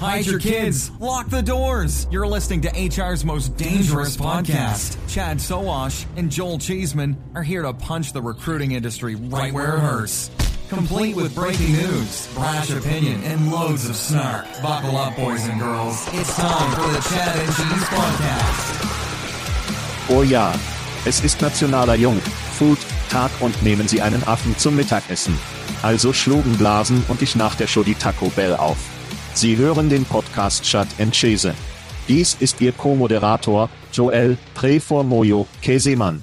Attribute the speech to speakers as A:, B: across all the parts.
A: Hide your kids. Lock the doors. You're listening to HR's most dangerous podcast. Chad Sowash and Joel Cheeseman are here to punch the recruiting industry right where it hurts. Complete with breaking news, brash opinion, and loads of snark. Buckle up, boys and girls. It's time for the Chad and Cheese Podcast.
B: Oh ja, es ist nationaler Jung, Food, Tag und nehmen Sie einen Affen zum Mittagessen. Also schlugen Blasen und ich nach der Show die Taco Bell auf. Sie hören den Podcast Chat and Chese. Dies ist Ihr Co-Moderator, Joel Preformoyo Kesemann.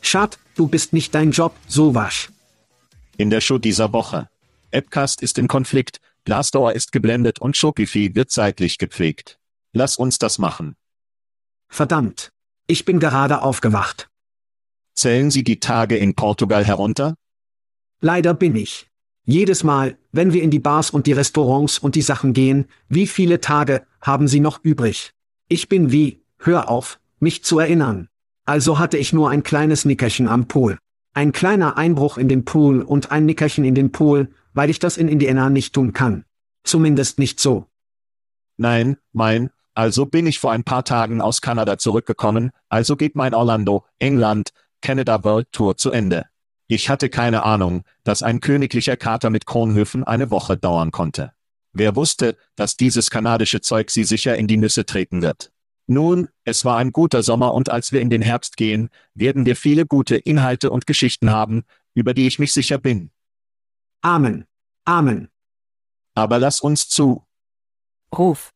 C: Schad, du bist nicht dein Job, so wasch.
B: In der Show dieser Woche. Appcast ist in Konflikt, Glassdoor ist geblendet und Shopify wird zeitlich gepflegt. Lass uns das machen.
C: Verdammt. Ich bin gerade aufgewacht.
B: Zählen Sie die Tage in Portugal herunter?
C: Leider bin ich. Jedes Mal, wenn wir in die Bars und die Restaurants und die Sachen gehen, wie viele Tage haben Sie noch übrig? Ich bin wie, hör auf, mich zu erinnern. Also hatte ich nur ein kleines Nickerchen am Pool. Ein kleiner Einbruch in den Pool und ein Nickerchen in den Pool, weil ich das in Indiana nicht tun kann. Zumindest nicht so.
B: Nein, mein, also bin ich vor ein paar Tagen aus Kanada zurückgekommen, also geht mein Orlando, England, Canada World Tour zu Ende. Ich hatte keine Ahnung, dass ein königlicher Kater mit Kronhöfen eine Woche dauern konnte. Wer wusste, dass dieses kanadische Zeug sie sicher in die Nüsse treten wird? Nun, es war ein guter Sommer und als wir in den Herbst gehen, werden wir viele gute Inhalte und Geschichten haben, über die ich mich sicher bin.
C: Amen. Amen.
B: Aber lass uns zu.
D: Ruf.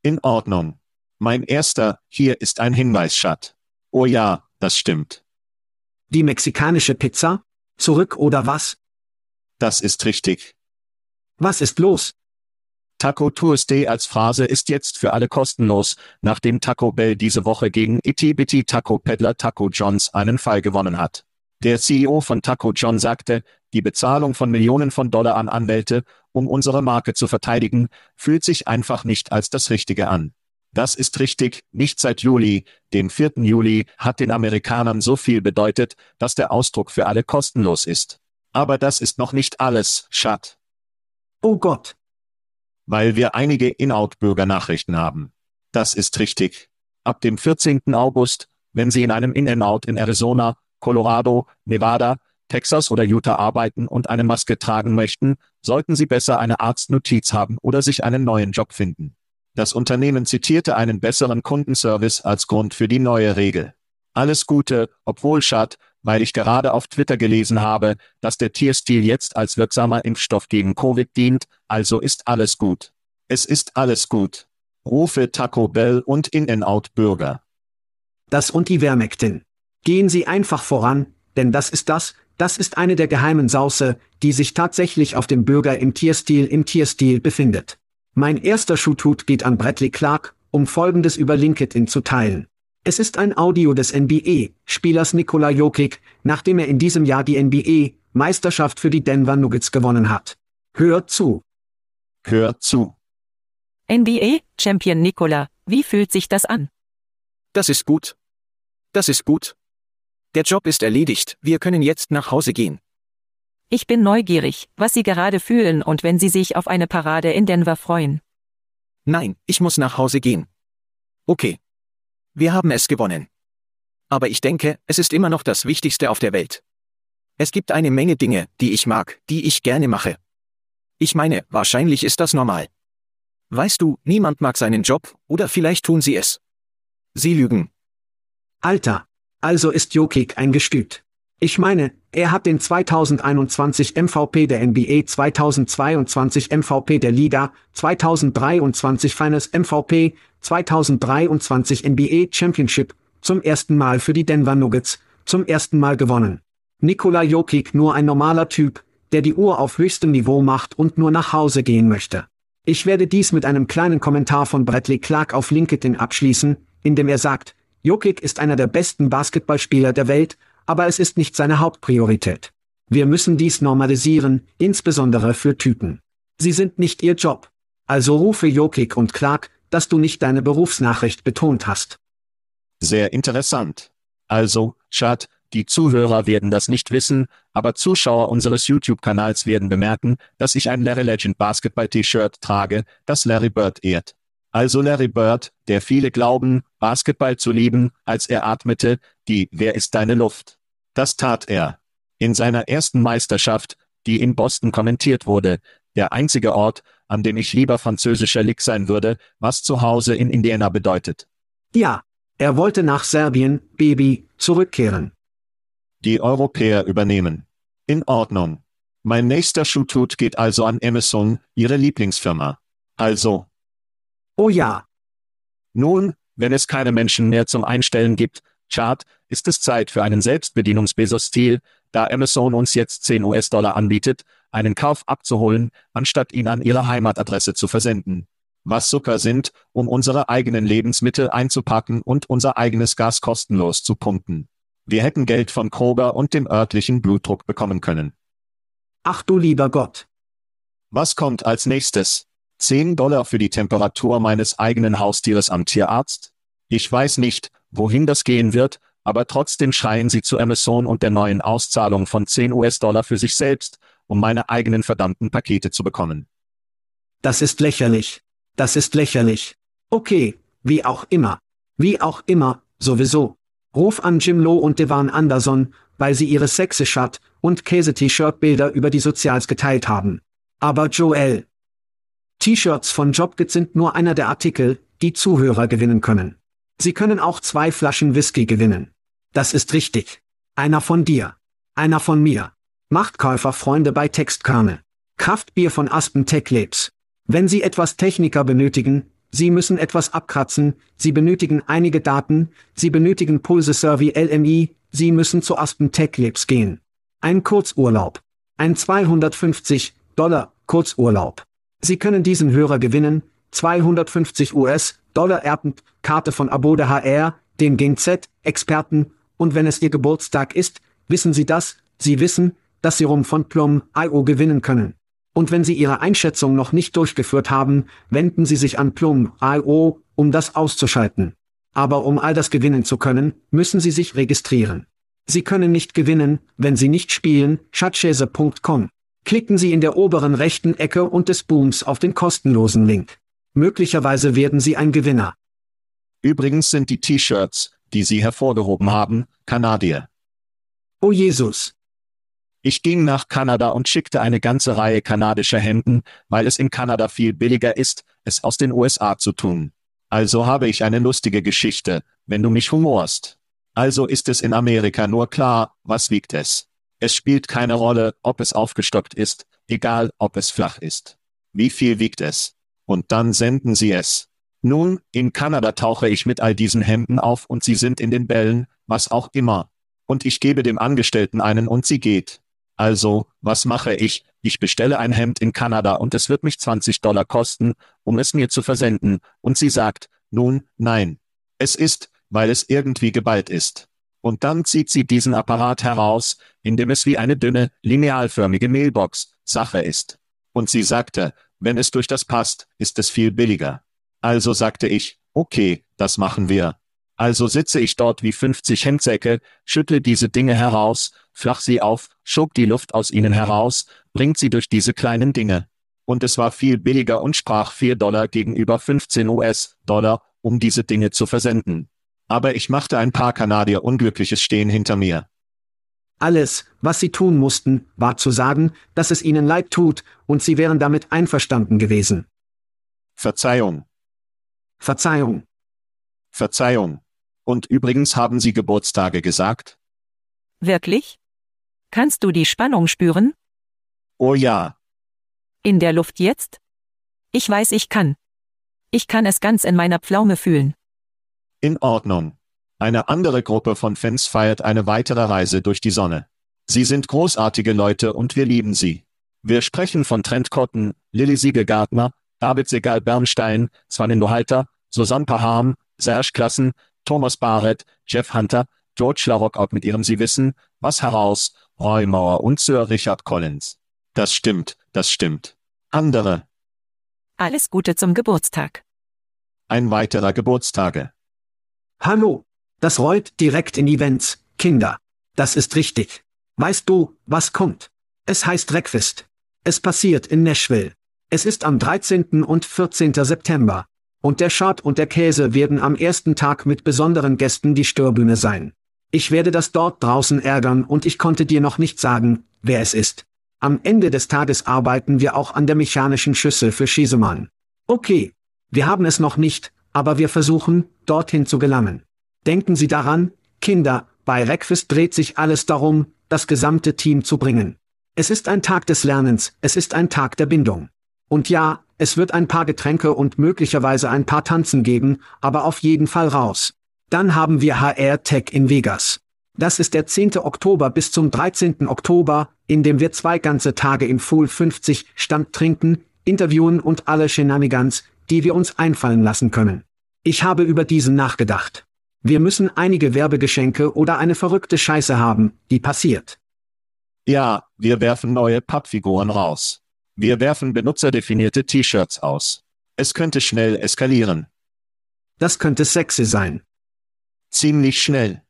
B: In Ordnung. Mein erster, hier ist ein Hinweis, Schat. Oh ja, das stimmt.
C: Die mexikanische Pizza? Zurück oder was?
B: Das ist richtig.
C: Was ist los?
B: Taco Tuesday als Phrase ist jetzt für alle kostenlos, nachdem Taco Bell diese Woche gegen Itty Bitty Taco Peddler Taco Johns einen Fall gewonnen hat. Der CEO von Taco John sagte, die Bezahlung von Millionen von Dollar an Anwälte, um unsere Marke zu verteidigen, fühlt sich einfach nicht als das Richtige an. Das ist richtig, nicht seit Juli, dem 4. Juli, hat den Amerikanern so viel bedeutet, dass der Ausdruck für alle kostenlos ist. Aber das ist noch nicht alles, Schat.
C: Oh Gott,
B: weil wir einige In-Out-Bürgernachrichten haben. Das ist richtig. Ab dem 14. August, wenn Sie in einem In-N-Out in Arizona, Colorado, Nevada, Texas oder Utah arbeiten und eine Maske tragen möchten, sollten Sie besser eine Arztnotiz haben oder sich einen neuen Job finden. Das Unternehmen zitierte einen besseren Kundenservice als Grund für die neue Regel. Alles Gute, obwohl Schad, weil ich gerade auf Twitter gelesen habe, dass der Tierstil jetzt als wirksamer Impfstoff gegen Covid dient, also ist alles gut. Es ist alles gut. Rufe Taco Bell und In-N-Out Bürger.
C: das und die Vermectin. Gehen Sie einfach voran, denn das ist das, Das ist eine der geheimen Sauce, die sich tatsächlich auf dem Bürger im Tierstil im Tierstil befindet. Mein erster Shootout geht an Bradley Clark, um Folgendes über LinkedIn zu teilen. Es ist ein Audio des NBA-Spielers Nikola Jokic, nachdem er in diesem Jahr die NBA-Meisterschaft für die Denver Nuggets gewonnen hat. Hört zu.
B: Hört zu.
D: NBA-Champion Nikola, wie fühlt sich das an?
E: Das ist gut. Das ist gut. Der Job ist erledigt, wir können jetzt nach Hause gehen.
D: Ich bin neugierig, was Sie gerade fühlen und wenn Sie sich auf eine Parade in Denver freuen.
E: Nein, ich muss nach Hause gehen. Okay. Wir haben es gewonnen. Aber ich denke, es ist immer noch das Wichtigste auf der Welt. Es gibt eine Menge Dinge, die ich mag, die ich gerne mache. Ich meine, wahrscheinlich ist das normal. Weißt du, niemand mag seinen Job, oder vielleicht tun sie es. Sie lügen.
C: Alter. Also ist Jokic ein Gestüt. Ich meine, er hat den 2021 MVP der NBA 2022 MVP der Liga, 2023 Finals MVP, 2023 NBA Championship, zum ersten Mal für die Denver Nuggets, zum ersten Mal gewonnen. Nikola Jokic nur ein normaler Typ, der die Uhr auf höchstem Niveau macht und nur nach Hause gehen möchte. Ich werde dies mit einem kleinen Kommentar von Bradley Clark auf LinkedIn abschließen, in dem er sagt, Jokic ist einer der besten Basketballspieler der Welt, aber es ist nicht seine Hauptpriorität. Wir müssen dies normalisieren, insbesondere für Typen. Sie sind nicht ihr Job. Also rufe Jokic und Clark, dass du nicht deine Berufsnachricht betont hast.
B: Sehr interessant. Also, Chad, die Zuhörer werden das nicht wissen, aber Zuschauer unseres YouTube-Kanals werden bemerken, dass ich ein Larry Legend Basketball-T-Shirt trage, das Larry Bird ehrt. Also Larry Bird, der viele glauben, Basketball zu lieben, als er atmete, die Wer ist deine Luft? Das tat er. In seiner ersten Meisterschaft, die in Boston kommentiert wurde, der einzige Ort, an dem ich lieber französischer Lick sein würde, was zu Hause in Indiana bedeutet.
C: Ja, er wollte nach Serbien, Baby, zurückkehren.
B: Die Europäer übernehmen. In Ordnung. Mein nächster Shootout geht also an Amazon, Ihre Lieblingsfirma. Also.
C: Oh ja.
B: Nun, wenn es keine Menschen mehr zum Einstellen gibt, Chart, ist es Zeit für einen Selbstbedienungs-Bezos-Stil, da Amazon uns jetzt 10 US-Dollar anbietet, einen Kauf abzuholen, anstatt ihn an ihre Heimatadresse zu versenden. Was Zucker sind, um unsere eigenen Lebensmittel einzupacken und unser eigenes Gas kostenlos zu pumpen. Wir hätten Geld von Kroger und dem örtlichen Blutdruck bekommen können.
C: Ach du lieber Gott.
B: Was kommt als nächstes? 10 Dollar für die Temperatur meines eigenen Haustieres am Tierarzt? Ich weiß nicht, wohin das gehen wird, aber trotzdem schreien sie zu Amazon und der neuen Auszahlung von 10 US-Dollar für sich selbst, um meine eigenen verdammten Pakete zu bekommen.
C: Das ist lächerlich. Das ist lächerlich. Okay, wie auch immer. Wie auch immer, sowieso. Ruf an Jim Lowe und Devan Anderson, weil sie ihre Sexy-Shirt und Käse-T-Shirt-Bilder über die Sozials geteilt haben. Aber Joel. T-Shirts von Jobkit sind nur einer der Artikel, die Zuhörer gewinnen können. Sie können auch zwei Flaschen Whisky gewinnen. Das ist richtig. Einer von dir. Einer von mir. Machtkäuferfreunde bei Textkerne. Kraftbier von Aspen Tech Labs. Wenn Sie etwas Techniker benötigen, Sie müssen etwas abkratzen, Sie benötigen einige Daten, Sie benötigen Pulse Survey LMI, Sie müssen zu Aspen Tech Labs gehen. Ein Kurzurlaub. Ein 250 Dollar Kurzurlaub. Sie können diesen Hörer gewinnen, 250 US-Dollar Erben, Karte von Abode HR, den GZ, Experten, und wenn es Ihr Geburtstag ist, wissen Sie das, Sie wissen, dass Sie Rum von Plum.io gewinnen können. Und wenn Sie Ihre Einschätzung noch nicht durchgeführt haben, wenden Sie sich an Plum.io, um das auszuschalten. Aber um all das gewinnen zu können, müssen Sie sich registrieren. Sie können nicht gewinnen, wenn Sie nicht spielen, schatzschäse.com. Klicken Sie in der oberen rechten Ecke und des Booms auf den kostenlosen Link. Möglicherweise werden Sie ein Gewinner.
B: Übrigens sind die T-Shirts, die Sie hervorgehoben haben, Kanadier.
C: Oh Jesus.
B: Ich ging nach Kanada und schickte eine ganze Reihe kanadischer Hemden, weil es in Kanada viel billiger ist, es aus den USA zu tun. Also habe ich eine lustige Geschichte, wenn du mich humorst. Also ist es in Amerika nur klar, was wiegt es. Es spielt keine Rolle, ob es aufgestockt ist, egal ob es flach ist. Wie viel wiegt es? Und dann senden sie es. Nun, in Kanada tauche ich mit all diesen Hemden auf und sie sind in den Bällen, was auch immer. Und ich gebe dem Angestellten einen und sie geht. Also, was mache ich? Ich bestelle ein Hemd in Kanada und es wird mich 20 Dollar kosten, um es mir zu versenden, und sie sagt, nun, nein. Es ist, weil es irgendwie geballt ist. Und dann zieht sie diesen Apparat heraus, in dem es wie eine dünne, linealförmige Mailbox, Sache ist. Und sie sagte, wenn es durch das passt, ist es viel billiger. Also sagte ich, okay, das machen wir. Also sitze ich dort wie 50 Hemdsäcke, schüttle diese Dinge heraus, flach sie auf, schob die Luft aus ihnen heraus, bringt sie durch diese kleinen Dinge. Und es war viel billiger und sprach 4 Dollar gegenüber 15 US-Dollar, um diese Dinge zu versenden. Aber ich machte ein paar Kanadier Unglückliches stehen hinter mir.
C: Alles, was sie tun mussten, war zu sagen, dass es ihnen leid tut, und sie wären damit einverstanden gewesen.
B: Verzeihung.
C: Verzeihung.
B: Verzeihung. Und übrigens haben Sie Geburtstage gesagt?
D: Wirklich? Kannst du die Spannung spüren?
B: Oh ja.
D: In der Luft jetzt? Ich weiß, ich kann. Ich kann es ganz in meiner Pflaume fühlen.
B: In Ordnung. Eine andere Gruppe von Fans feiert eine weitere Reise durch die Sonne. Sie sind großartige Leute und wir lieben sie. Wir sprechen von Trent Cotton, Lilly Siege Gardner, David Segal Bernstein, Swanindo Halter, Susanne Paham, Serge Klassen, Thomas Barrett, Jeff Hunter, George LaRocque mit ihrem Sie wissen, was heraus, Roy Moore und Sir Richard Collins. Das stimmt, das stimmt. Andere.
D: Alles Gute zum Geburtstag.
B: Ein weiterer Geburtstage.
C: Hallo. Das rollt direkt in Events, Kinder. Das ist richtig. Weißt du, was kommt? Es heißt Breakfast. Es passiert in Nashville. Es ist am 13. und 14. September. Und der Schad und der Käse werden am ersten Tag mit besonderen Gästen die Störbühne sein. Ich werde das dort draußen ärgern und ich konnte dir noch nicht sagen, wer es ist. Am Ende des Tages arbeiten wir auch an der mechanischen Schüssel für Schiesemann. Okay. Wir haben es noch nicht, aber wir versuchen, dorthin zu gelangen. Denken Sie daran, Kinder, bei Breakfast dreht sich alles darum, das gesamte Team zu bringen. Es ist ein Tag des Lernens, es ist ein Tag der Bindung. Und ja, es wird ein paar Getränke und möglicherweise ein paar Tanzen geben, aber auf jeden Fall raus. Dann haben wir HR Tech in Vegas. Das ist der 10. Oktober bis zum 13. Oktober, in dem wir zwei ganze Tage im Full 50 Stand trinken, interviewen und alle Shenanigans, die wir uns einfallen lassen können. Ich habe über diesen nachgedacht. Wir müssen einige Werbegeschenke oder eine verrückte Scheiße haben, die passiert.
B: Ja, wir werfen neue Pappfiguren raus. Wir werfen benutzerdefinierte T-Shirts aus. Es könnte schnell eskalieren.
C: Das könnte sexy sein.
B: Ziemlich schnell.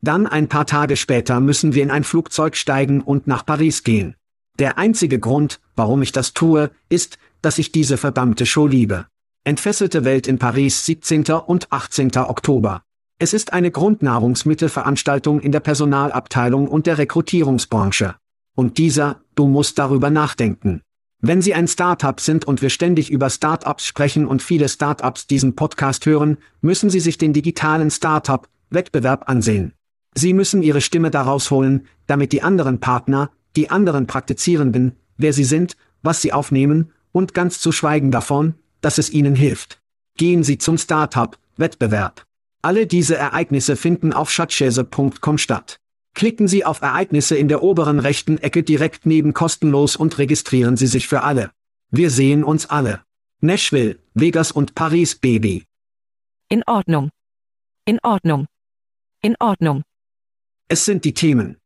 C: Dann ein paar Tage später müssen wir in ein Flugzeug steigen und nach Paris gehen. Der einzige Grund, warum ich das tue, ist, dass ich diese verdammte Show liebe. Entfesselte Welt in Paris 17. und 18. Oktober. Es ist eine Grundnahrungsmittelveranstaltung in der Personalabteilung und der Rekrutierungsbranche. Und dieser, du musst darüber nachdenken. Wenn Sie ein Startup sind und wir ständig über Startups sprechen und viele Startups diesen Podcast hören, müssen Sie sich den digitalen Startup-Wettbewerb ansehen. Sie müssen Ihre Stimme daraus holen, damit die anderen Partner, die anderen Praktizierenden, wer sie sind, was sie aufnehmen, und ganz zu schweigen davon, dass es Ihnen hilft. Gehen Sie zum Startup-Wettbewerb. Alle diese Ereignisse finden auf schatzschäse.com statt. Klicken Sie auf Ereignisse in der oberen rechten Ecke direkt neben kostenlos und registrieren Sie sich für alle. Wir sehen uns alle. Nashville, Vegas und Paris, Baby.
D: In Ordnung. In Ordnung. In Ordnung.
C: Es sind die Themen.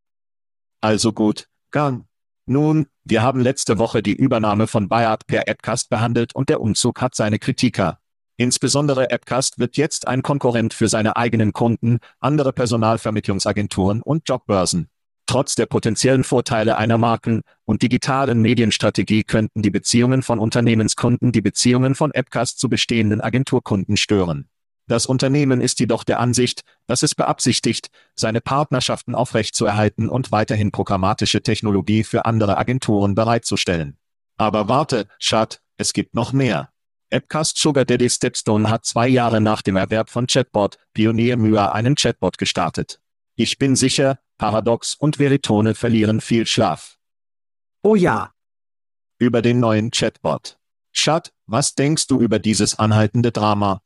B: Also gut, Gang. Nun, wir haben letzte Woche die Übernahme von Bayard per Appcast behandelt und der Umzug hat seine Kritiker. Insbesondere Appcast wird jetzt ein Konkurrent für seine eigenen Kunden, andere Personalvermittlungsagenturen und Jobbörsen. Trotz der potenziellen Vorteile einer Marken- und digitalen Medienstrategie könnten die Beziehungen von Unternehmenskunden die Beziehungen von Appcast zu bestehenden Agenturkunden stören. Das Unternehmen ist jedoch der Ansicht, dass es beabsichtigt, seine Partnerschaften aufrechtzuerhalten und weiterhin programmatische Technologie für andere Agenturen bereitzustellen. Aber warte, Schad, es gibt noch mehr. Appcast Sugar Daddy Stepstone hat zwei Jahre nach dem Erwerb von Chatbot Pionier Myra einen Chatbot gestartet. Ich bin sicher, Paradox und Veritone verlieren viel Schlaf.
C: Oh ja.
B: Über den neuen Chatbot. Schad, was denkst du über dieses anhaltende Drama?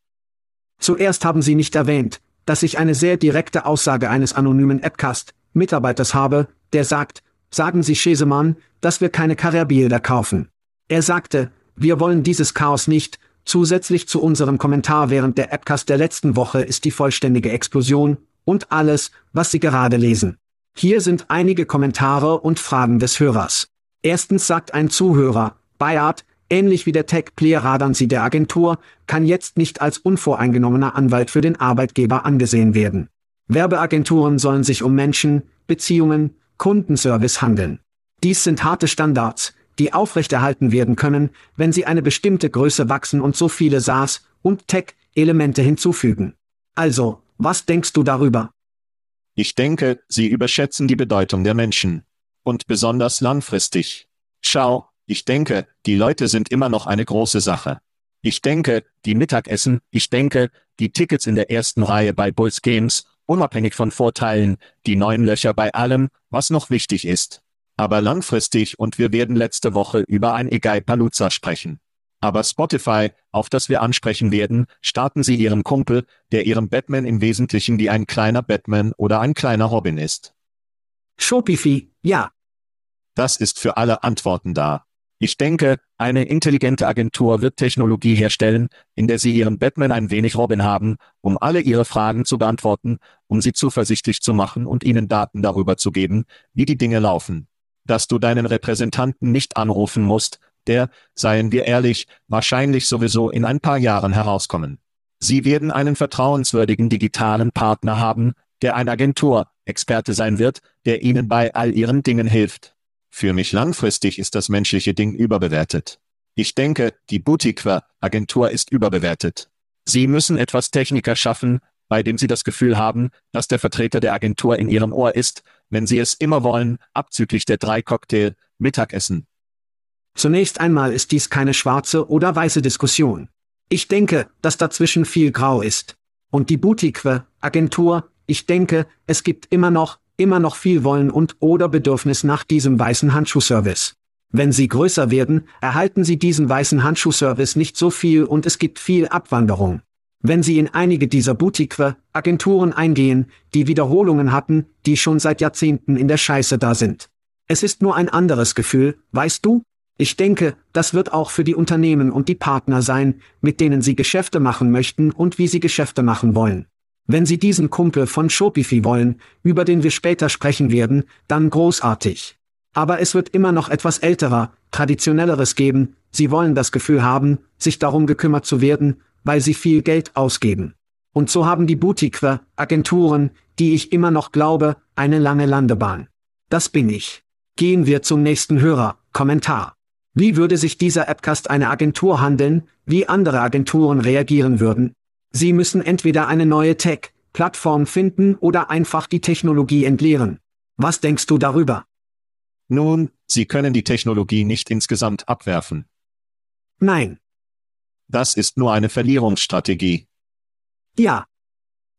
C: Zuerst haben Sie nicht erwähnt, dass ich eine sehr direkte Aussage eines anonymen Appcast-Mitarbeiters habe, der sagt, sagen Sie Schesemann, dass wir keine Karabbilder kaufen. Er sagte, wir wollen dieses Chaos nicht, zusätzlich zu unserem Kommentar während der Appcast der letzten Woche ist die vollständige Explosion, und alles, was Sie gerade lesen. Hier sind einige Kommentare und Fragen des Hörers. Erstens sagt ein Zuhörer, Bayard, ähnlich wie der Tech-Player Radanzi der Agentur, kann jetzt nicht als unvoreingenommener Anwalt für den Arbeitgeber angesehen werden. Werbeagenturen sollen sich um Menschen, Beziehungen, Kundenservice handeln. Dies sind harte Standards, die aufrechterhalten werden können, wenn sie eine bestimmte Größe wachsen und so viele SaaS und Tech-Elemente hinzufügen. Also, was denkst du darüber?
B: Ich denke, Sie überschätzen die Bedeutung der Menschen. Und besonders langfristig. Schau, ich denke, die Leute sind immer noch eine große Sache. Ich denke, die Mittagessen, ich denke, die Tickets in der ersten Reihe bei Bulls Games, unabhängig von Vorteilen, die neuen Löcher bei allem, was noch wichtig ist. Aber langfristig und wir werden letzte Woche über ein Egai Palooza sprechen. Aber Spotify, auf das wir ansprechen werden, starten Sie Ihrem Kumpel, der Ihrem Batman im Wesentlichen wie ein kleiner Batman oder ein kleiner Robin ist.
C: Shopify, ja.
B: Das ist für alle Antworten da. Ich denke, eine intelligente Agentur wird Technologie herstellen, in der Sie Ihren Batman ein wenig Robin haben, um alle Ihre Fragen zu beantworten, um Sie zuversichtlich zu machen und Ihnen Daten darüber zu geben, wie die Dinge laufen. Dass du deinen Repräsentanten nicht anrufen musst, der, seien wir ehrlich, wahrscheinlich sowieso in ein paar Jahren herauskommen. Sie werden einen vertrauenswürdigen digitalen Partner haben, der ein Agentur-Experte sein wird, der Ihnen bei all Ihren Dingen hilft. Für mich langfristig ist das menschliche Ding überbewertet. Ich denke, die Boutique-Agentur ist überbewertet. Sie müssen etwas Techniker schaffen, bei dem Sie das Gefühl haben, dass der Vertreter der Agentur in Ihrem Ohr ist, wenn Sie es immer wollen, abzüglich der drei Cocktail, Mittagessen.
C: Zunächst einmal ist dies keine schwarze oder weiße Diskussion. Ich denke, dass dazwischen viel Grau ist. Und die Boutique-Agentur, ich denke, es gibt immer noch, immer noch viel wollen und oder Bedürfnis nach diesem weißen Handschuhservice. Wenn sie größer werden, erhalten sie diesen weißen Handschuhservice nicht so viel und es gibt viel Abwanderung. Wenn sie in einige dieser Boutique-Agenturen eingehen, die Wiederholungen hatten, die schon seit Jahrzehnten in der Scheiße da sind. Es ist nur ein anderes Gefühl, weißt du? Ich denke, das wird auch für die Unternehmen und die Partner sein, mit denen sie Geschäfte machen möchten und wie sie Geschäfte machen wollen. Wenn Sie diesen Kumpel von Shopify wollen, über den wir später sprechen werden, dann großartig. Aber es wird immer noch etwas älterer, traditionelleres geben, Sie wollen das Gefühl haben, sich darum gekümmert zu werden, weil Sie viel Geld ausgeben. Und so haben die Boutique-Agenturen, die ich immer noch glaube, eine lange Landebahn. Das bin ich. Gehen wir zum nächsten Hörer, Kommentar. Wie würde sich dieser Appcast eine Agentur handeln, wie andere Agenturen reagieren würden? Sie müssen entweder eine neue Tech-Plattform finden oder einfach die Technologie entleeren. Was denkst du darüber?
B: Nun, Sie können die Technologie nicht insgesamt abwerfen.
C: Nein.
B: Das ist nur eine Verlierungsstrategie.
C: Ja.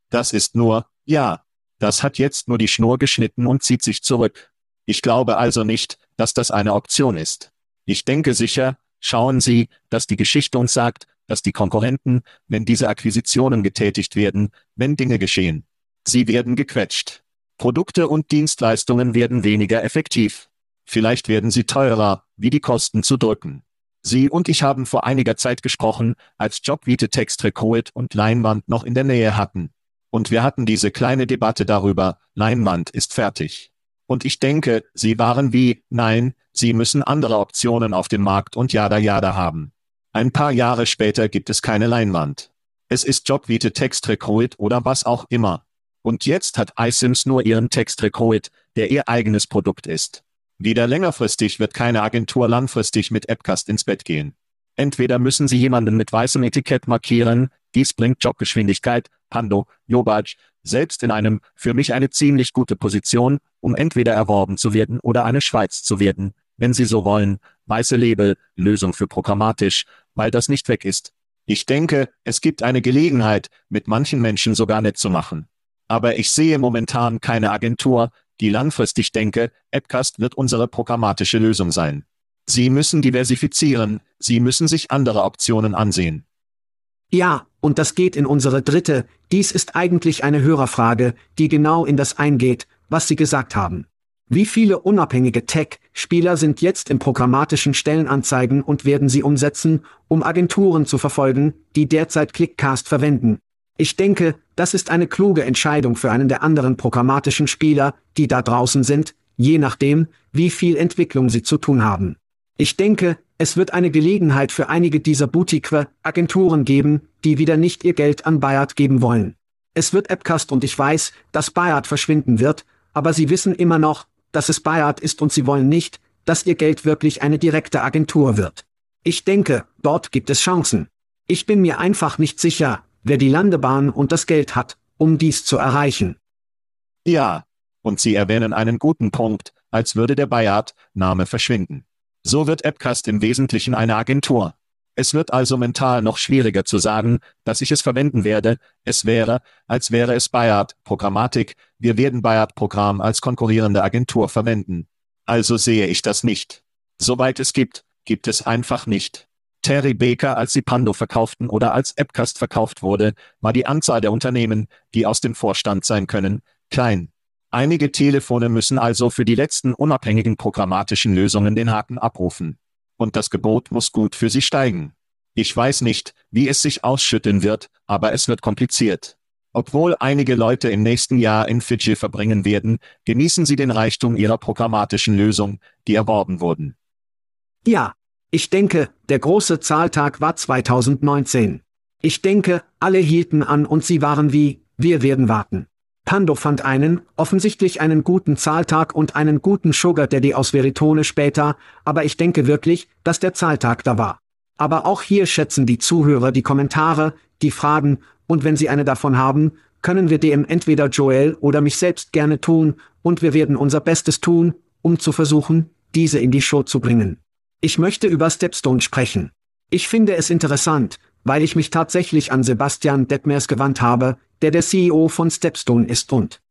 B: Das ist nur, ja. Das hat jetzt nur die Schnur geschnitten und zieht sich zurück. Ich glaube also nicht, dass das eine Option ist. Ich denke sicher, schauen Sie, dass die Geschichte uns sagt, dass die Konkurrenten, wenn diese Akquisitionen getätigt werden, wenn Dinge geschehen. Sie werden gequetscht. Produkte und Dienstleistungen werden weniger effektiv. Vielleicht werden sie teurer, wie die Kosten zu drücken. Sie und ich haben vor einiger Zeit gesprochen, als Jobvite Text Recruit und Leinwand noch in der Nähe hatten. Und wir hatten diese kleine Debatte darüber, Leinwand ist fertig. Und ich denke, sie waren wie, nein, sie müssen andere Optionen auf dem Markt und jada jada haben. Ein paar Jahre später gibt es keine Leinwand. Es ist Jobvite Textrecruit oder was auch immer. Und jetzt hat iSims nur ihren Textrecruit, der ihr eigenes Produkt ist. Wieder längerfristig wird keine Agentur langfristig mit Appcast ins Bett gehen. Entweder müssen sie jemanden mit weißem Etikett markieren, dies bringt Jobgeschwindigkeit, Pando, Jobaj, selbst in einem, für mich eine ziemlich gute Position, um entweder erworben zu werden oder eine Schweiz zu werden, wenn Sie so wollen, weiße Label, Lösung für programmatisch, weil das nicht weg ist. Ich denke, es gibt eine Gelegenheit, mit manchen Menschen sogar nett zu machen. Aber ich sehe momentan keine Agentur, die langfristig denke, Appcast wird unsere programmatische Lösung sein. Sie müssen diversifizieren, Sie müssen sich andere Optionen ansehen.
C: Ja, Und das geht in unsere dritte, dies ist eigentlich eine Hörerfrage, die genau in das eingeht, was Sie gesagt haben. Wie viele unabhängige Tech-Spieler sind jetzt in programmatischen Stellenanzeigen und werden sie umsetzen, um Agenturen zu verfolgen, die derzeit Clickcast verwenden? Ich denke, das ist eine kluge Entscheidung für einen der anderen programmatischen Spieler, die da draußen sind, je nachdem, wie viel Entwicklung sie zu tun haben. Ich denke, es wird eine Gelegenheit für einige dieser Boutique-Agenturen geben, die wieder nicht ihr Geld an Bayard geben wollen. Es wird Appcast und ich weiß, dass Bayard verschwinden wird, aber sie wissen immer noch, dass es Bayard ist und sie wollen nicht, dass ihr Geld wirklich eine direkte Agentur wird. Ich denke, dort gibt es Chancen. Ich bin mir einfach nicht sicher, wer die Landebahn und das Geld hat, um dies zu erreichen.
B: Ja, und Sie erwähnen einen guten Punkt, als würde der Bayard-Name verschwinden. So wird Appcast im Wesentlichen eine Agentur. Es wird also mental noch schwieriger zu sagen, dass ich es verwenden werde. Es wäre, als wäre es Bayard, Programmatik, wir werden Bayard-Programm als konkurrierende Agentur verwenden. Also sehe ich das nicht. Soweit es gibt, gibt es einfach nicht. Terry Baker, als sie Pando verkauften oder als Appcast verkauft wurde, war die Anzahl der Unternehmen, die aus dem Vorstand sein können, klein. Einige Telefone müssen also für die letzten unabhängigen programmatischen Lösungen den Haken abrufen. Und das Gebot muss gut für sie steigen. Ich weiß nicht, wie es sich ausschütten wird, aber es wird kompliziert. Obwohl einige Leute im nächsten Jahr in Fidschi verbringen werden, genießen sie den Reichtum ihrer programmatischen Lösung, die erworben wurden.
C: Ja, ich denke, der große Zahltag war 2019. Ich denke, alle hielten an und sie waren wie, wir werden warten. Pando fand einen, offensichtlich einen guten Zahltag und einen guten Sugar Daddy aus Veritone später, aber ich denke wirklich, dass der Zahltag da war. Aber auch hier schätzen die Zuhörer die Kommentare, die Fragen, und wenn sie eine davon haben, können wir dem entweder Joel oder mich selbst gerne tun, und wir werden unser Bestes tun, um zu versuchen, diese in die Show zu bringen. Ich möchte über Stepstone sprechen. Ich finde es interessant, weil ich mich tatsächlich an Sebastian Detmers gewandt habe, der der CEO von Stepstone ist und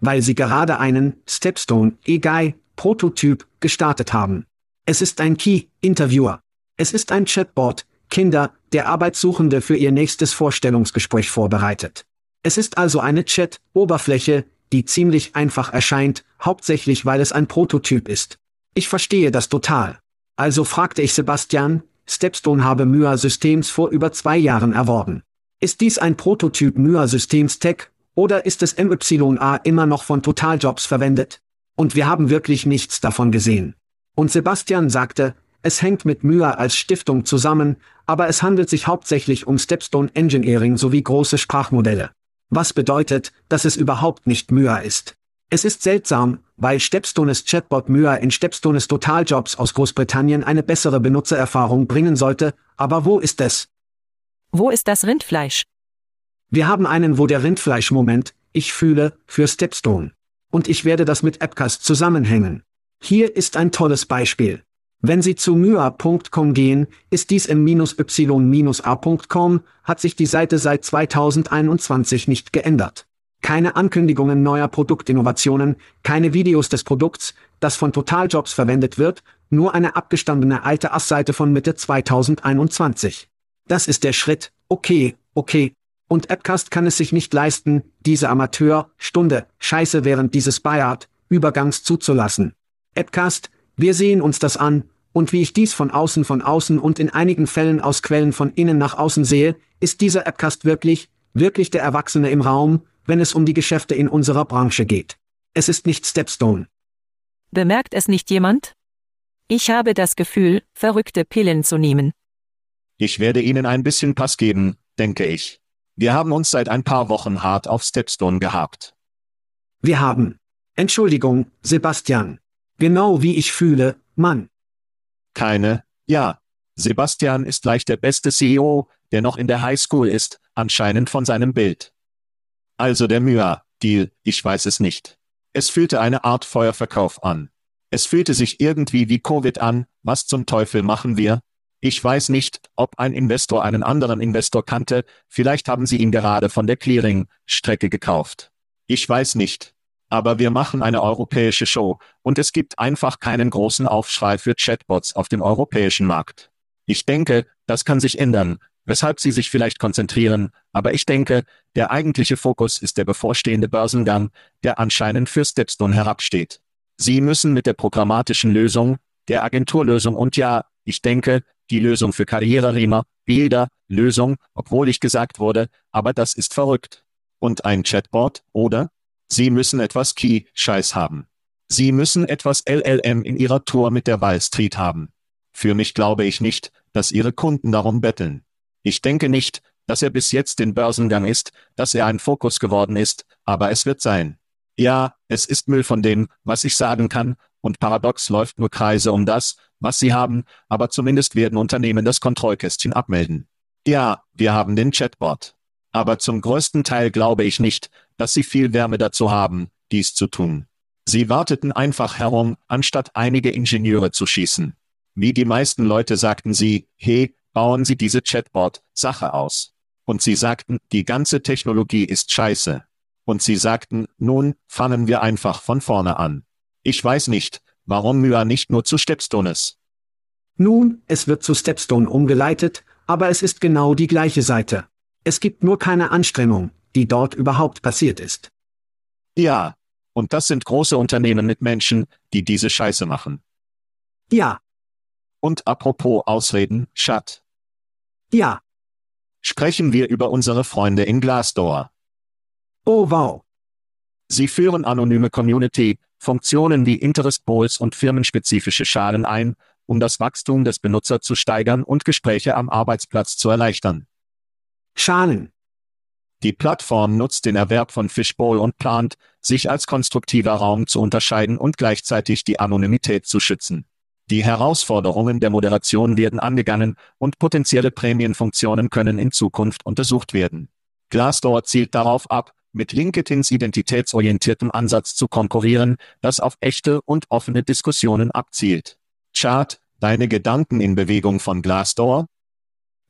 C: weil sie gerade einen Stepstone EGI Prototyp gestartet haben. Es ist ein Key Interviewer. Es ist ein Chatbot, Kinder, der Arbeitssuchende für ihr nächstes Vorstellungsgespräch vorbereitet. Es ist also eine Chat-Oberfläche, die ziemlich einfach erscheint, hauptsächlich weil es ein Prototyp ist. Ich verstehe das total. Also fragte ich Sebastian, Stepstone habe Myra Systems vor über zwei Jahren erworben. Ist dies ein Prototyp Myra Systems Tech, oder ist es MYA immer noch von Totaljobs verwendet? Und wir haben wirklich nichts davon gesehen. Und Sebastian sagte, es hängt mit Myra als Stiftung zusammen, aber es handelt sich hauptsächlich um Stepstone Engineering sowie große Sprachmodelle. Was bedeutet, dass es überhaupt nicht Myra ist. Es ist seltsam, weil Stepstones Chatbot Myra in Stepstones Totaljobs aus Großbritannien eine bessere Benutzererfahrung bringen sollte, aber wo ist es?
D: Wo ist das Rindfleisch?
C: Wir haben einen Wo der Rindfleisch-Moment, ich fühle, für Stepstone. Und ich werde das mit Appcast zusammenhängen. Hier ist ein tolles Beispiel. Wenn Sie zu mya.com gehen, ist dies im y-a.com, hat sich die Seite seit 2021 nicht geändert. Keine Ankündigungen neuer Produktinnovationen, keine Videos des Produkts, das von Totaljobs verwendet wird, nur eine abgestandene alte Ass-Seite von Mitte 2021. Das ist der Schritt, okay, okay. Und Appcast kann es sich nicht leisten, diese Amateur-Stunde Scheiße während dieses Buyout-Übergangs zuzulassen. Appcast, wir sehen uns das an, und wie ich dies von außen von außen und in einigen Fällen aus Quellen von innen nach außen sehe, ist dieser Appcast wirklich, wirklich der Erwachsene im Raum, wenn es um die Geschäfte in unserer Branche geht. Es ist nicht Stepstone.
D: Bemerkt es nicht jemand? Ich habe das Gefühl, verrückte Pillen zu nehmen.
B: Ich werde Ihnen ein bisschen Pass geben, denke ich. Wir haben uns seit ein paar Wochen hart auf Stepstone gehabt.
C: Wir haben. Entschuldigung, Sebastian. Genau wie ich fühle, Mann.
B: Keine, ja. Sebastian ist gleich der beste CEO, der noch in der Highschool ist, anscheinend von seinem Bild. Also der Myra-Deal, ich weiß es nicht. Es fühlte eine Art Feuerverkauf an. Es fühlte sich irgendwie wie Covid an, was zum Teufel machen wir? Ich weiß nicht, ob ein Investor einen anderen Investor kannte, vielleicht haben sie ihn gerade von der Clearing-Strecke gekauft. Ich weiß nicht. Aber wir machen eine europäische Show, und es gibt einfach keinen großen Aufschrei für Chatbots auf dem europäischen Markt. Ich denke, das kann sich ändern, weshalb Sie sich vielleicht konzentrieren, aber ich denke, der eigentliche Fokus ist der bevorstehende Börsengang, der anscheinend für Stepstone herabsteht. Sie müssen mit der programmatischen Lösung, der Agenturlösung und ja, ich denke, die Lösung für Karriereriemer, Bilder, Lösung, obwohl ich gesagt wurde, aber das ist verrückt. Und ein Chatbot, oder? Sie müssen etwas Key-Scheiß haben. Sie müssen etwas LLM in Ihrer Tour mit der Wall Street haben. Für mich glaube ich nicht, dass Ihre Kunden darum betteln. Ich denke nicht, dass er bis jetzt den Börsengang ist, dass er ein Fokus geworden ist, aber es wird sein. Ja, es ist Müll von dem, was ich sagen kann, und paradox läuft nur Kreise um das, was sie haben, aber zumindest werden Unternehmen das Kontrollkästchen abmelden. Ja, wir haben den Chatbot. Aber zum größten Teil glaube ich nicht, dass sie viel Wärme dazu haben, dies zu tun. Sie warteten einfach herum, anstatt einige Ingenieure zu schießen. Wie die meisten Leute sagten sie, hey, bauen Sie diese Chatbot-Sache aus. Und sie sagten, die ganze Technologie ist scheiße. Und sie sagten, nun, fangen wir einfach von vorne an. Ich weiß nicht, warum Myra nicht nur zu Stepstone ist.
C: Nun, es wird zu Stepstone umgeleitet, aber es ist genau die gleiche Seite. Es gibt nur keine Anstrengung, die dort überhaupt passiert ist.
B: Ja. Und das sind große Unternehmen mit Menschen, die diese Scheiße machen.
C: Ja.
B: Und apropos Ausreden, Schat.
C: Ja.
B: Sprechen wir über unsere Freunde in Glassdoor.
C: Oh wow.
B: Sie führen anonyme Community, Funktionen wie Interest Polls und firmenspezifische Schalen ein, um das Wachstum des Benutzers zu steigern und Gespräche am Arbeitsplatz zu erleichtern.
C: Schalen.
B: Die Plattform nutzt den Erwerb von Fishbowl und plant, sich als konstruktiver Raum zu unterscheiden und gleichzeitig die Anonymität zu schützen. Die Herausforderungen der Moderation werden angegangen und potenzielle Prämienfunktionen können in Zukunft untersucht werden. Glassdoor zielt darauf ab, mit LinkedIns identitätsorientiertem Ansatz zu konkurrieren, das auf echte und offene Diskussionen abzielt. Chart, deine Gedanken in Bewegung von Glassdoor?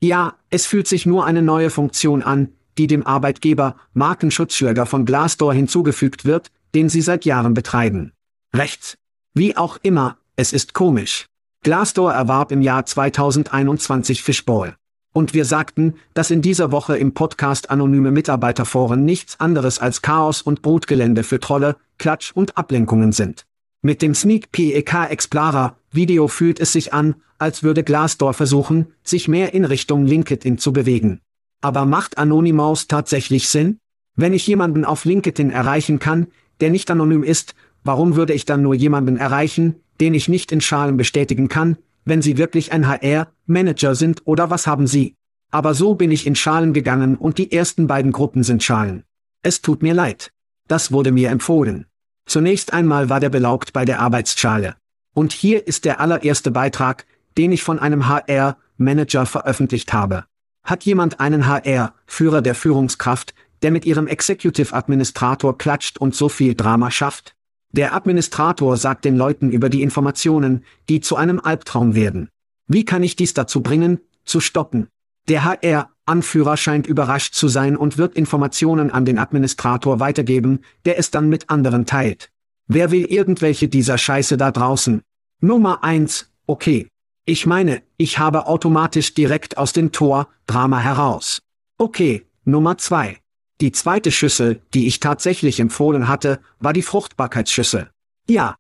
C: Ja, es fühlt sich nur eine neue Funktion an, die dem Arbeitgeber Markenschutzschläger von Glassdoor hinzugefügt wird, den sie seit Jahren betreiben. Rechts. Wie auch immer, es ist komisch. Glassdoor erwarb im Jahr 2021 Fishbowl. Und wir sagten, dass in dieser Woche im Podcast anonyme Mitarbeiterforen nichts anderes als Chaos und Brutgelände für Trolle, Klatsch und Ablenkungen sind. Mit dem Sneak PEK Explorer Video fühlt es sich an, als würde Glassdoor versuchen, sich mehr in Richtung LinkedIn zu bewegen. Aber macht Anonymous tatsächlich Sinn? Wenn ich jemanden auf LinkedIn erreichen kann, der nicht anonym ist, warum würde ich dann nur jemanden erreichen, den ich nicht in Schalen bestätigen kann, wenn Sie wirklich ein HR-Manager sind oder was haben Sie? Aber so bin ich in Schalen gegangen und die ersten beiden Gruppen sind Schalen. Es tut mir leid. Das wurde mir empfohlen. Zunächst einmal war der belaugt bei der Arbeitsschale. Und hier ist der allererste Beitrag, den ich von einem HR-Manager veröffentlicht habe. Hat jemand einen HR-Führer der Führungskraft, der mit ihrem Executive Administrator klatscht und so viel Drama schafft? Der Administrator sagt den Leuten über die Informationen, die zu einem Albtraum werden. Wie kann ich dies dazu bringen, zu stoppen? Der HR-Anführer scheint überrascht zu sein und wird Informationen an den Administrator weitergeben, der es dann mit anderen teilt. Wer will irgendwelche dieser Scheiße da draußen? Nummer eins, okay. Ich meine, ich habe automatisch direkt aus dem Tor Drama heraus. Okay, Nummer zwei. Die zweite Schüssel, die ich tatsächlich empfohlen hatte, war die Fruchtbarkeitsschüssel. Ja.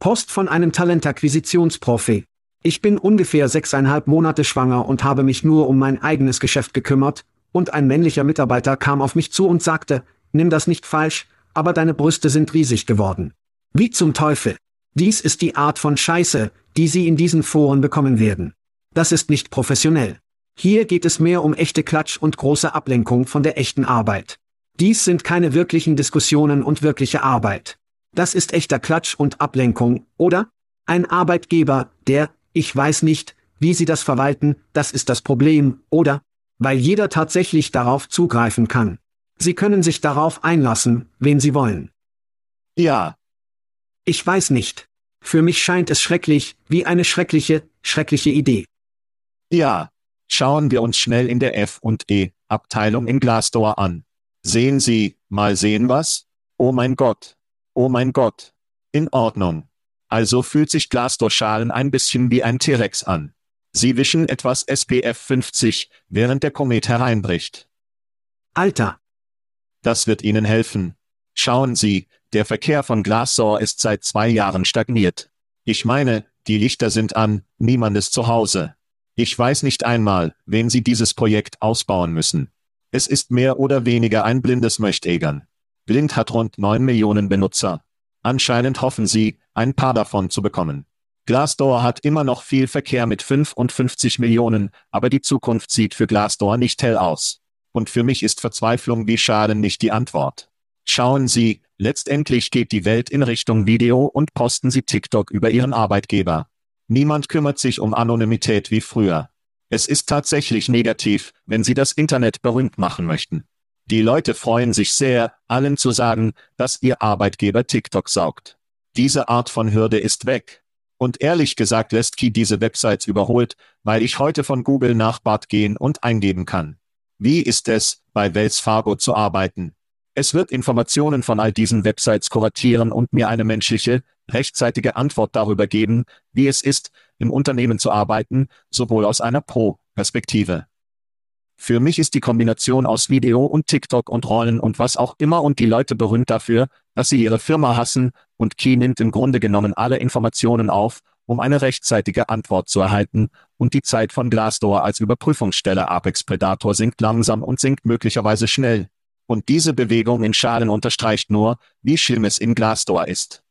C: Post von einem Talentakquisitionsprofi. Ich bin ungefähr sechseinhalb Monate schwanger und habe mich nur um mein eigenes Geschäft gekümmert, und ein männlicher Mitarbeiter kam auf mich zu und sagte, nimm das nicht falsch, aber deine Brüste sind riesig geworden. Wie zum Teufel. Dies ist die Art von Scheiße, die Sie in diesen Foren bekommen werden. Das ist nicht professionell. Hier geht es mehr um echte Klatsch und große Ablenkung von der echten Arbeit. Dies sind keine wirklichen Diskussionen und wirkliche Arbeit. Das ist echter Klatsch und Ablenkung, oder? Ein Arbeitgeber, der, ich weiß nicht, wie Sie das verwalten, das ist das Problem, oder? Weil jeder tatsächlich darauf zugreifen kann. Sie können sich darauf einlassen, wen Sie wollen.
B: Ja.
C: Ich weiß nicht. Für mich scheint es schrecklich, wie eine schreckliche, schreckliche Idee.
B: Ja. Schauen wir uns schnell in der F&E-Abteilung in Glassdoor an. Sehen Sie, mal sehen was? Oh mein Gott. Oh mein Gott. In Ordnung. Also fühlt sich Glassdoor-Schalen ein bisschen wie ein T-Rex an. Sie wischen etwas SPF 50, während der Komet hereinbricht.
C: Alter,
B: Das wird Ihnen helfen. Schauen Sie, der Verkehr von Glassor ist seit zwei Jahren stagniert. Ich meine, die Lichter sind an, niemand ist zu Hause. Ich weiß nicht einmal, wen Sie dieses Projekt ausbauen müssen. Es ist mehr oder weniger ein blindes Möchtegern. Blind hat rund 9 Millionen Benutzer. Anscheinend hoffen Sie, ein paar davon zu bekommen. Glassdoor hat immer noch viel Verkehr mit 55 Millionen, aber die Zukunft sieht für Glassdoor nicht hell aus. Und für mich ist Verzweiflung wie Schaden nicht die Antwort. Schauen Sie, letztendlich geht die Welt in Richtung Video und posten Sie TikTok über Ihren Arbeitgeber. Niemand kümmert sich um Anonymität wie früher. Es ist tatsächlich negativ, wenn Sie das Internet berühmt machen möchten. Die Leute freuen sich sehr, allen zu sagen, dass ihr Arbeitgeber TikTok saugt. Diese Art von Hürde ist weg. Und ehrlich gesagt lässt Key diese Websites überholt, weil ich heute von Google nach Bart gehen und eingeben kann. Wie ist es, bei Wells Fargo zu arbeiten? Es wird Informationen von all diesen Websites kuratieren und mir eine menschliche, rechtzeitige Antwort darüber geben, wie es ist, im Unternehmen zu arbeiten, sowohl aus einer Pro-Perspektive. Für mich ist die Kombination aus Video und TikTok und Rollen und was auch immer und die Leute berühmt dafür, dass sie ihre Firma hassen, und Key nimmt im Grunde genommen alle Informationen auf, um eine rechtzeitige Antwort zu erhalten, und die Zeit von Glassdoor als Überprüfungsstelle Apex Predator sinkt langsam und sinkt möglicherweise schnell. Und diese Bewegung in Schalen unterstreicht nur, wie schlimm es in Glassdoor ist.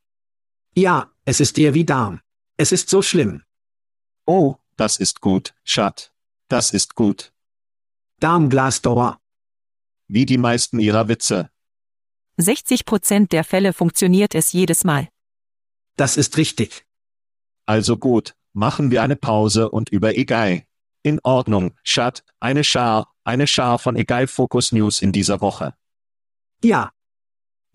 C: ja, es ist eher wie Darm. Es ist so schlimm.
B: Oh, das ist gut, Schat. Das ist gut.
C: Darm Glassdoor.
B: Wie die meisten ihrer Witze.
D: 60 Prozent der Fälle funktioniert es jedes Mal.
C: Das ist richtig.
B: Also gut, machen wir eine Pause und über Egai. In Ordnung, Schat, eine Schar, eine Schar von Egai Focus News in dieser Woche.
C: Ja,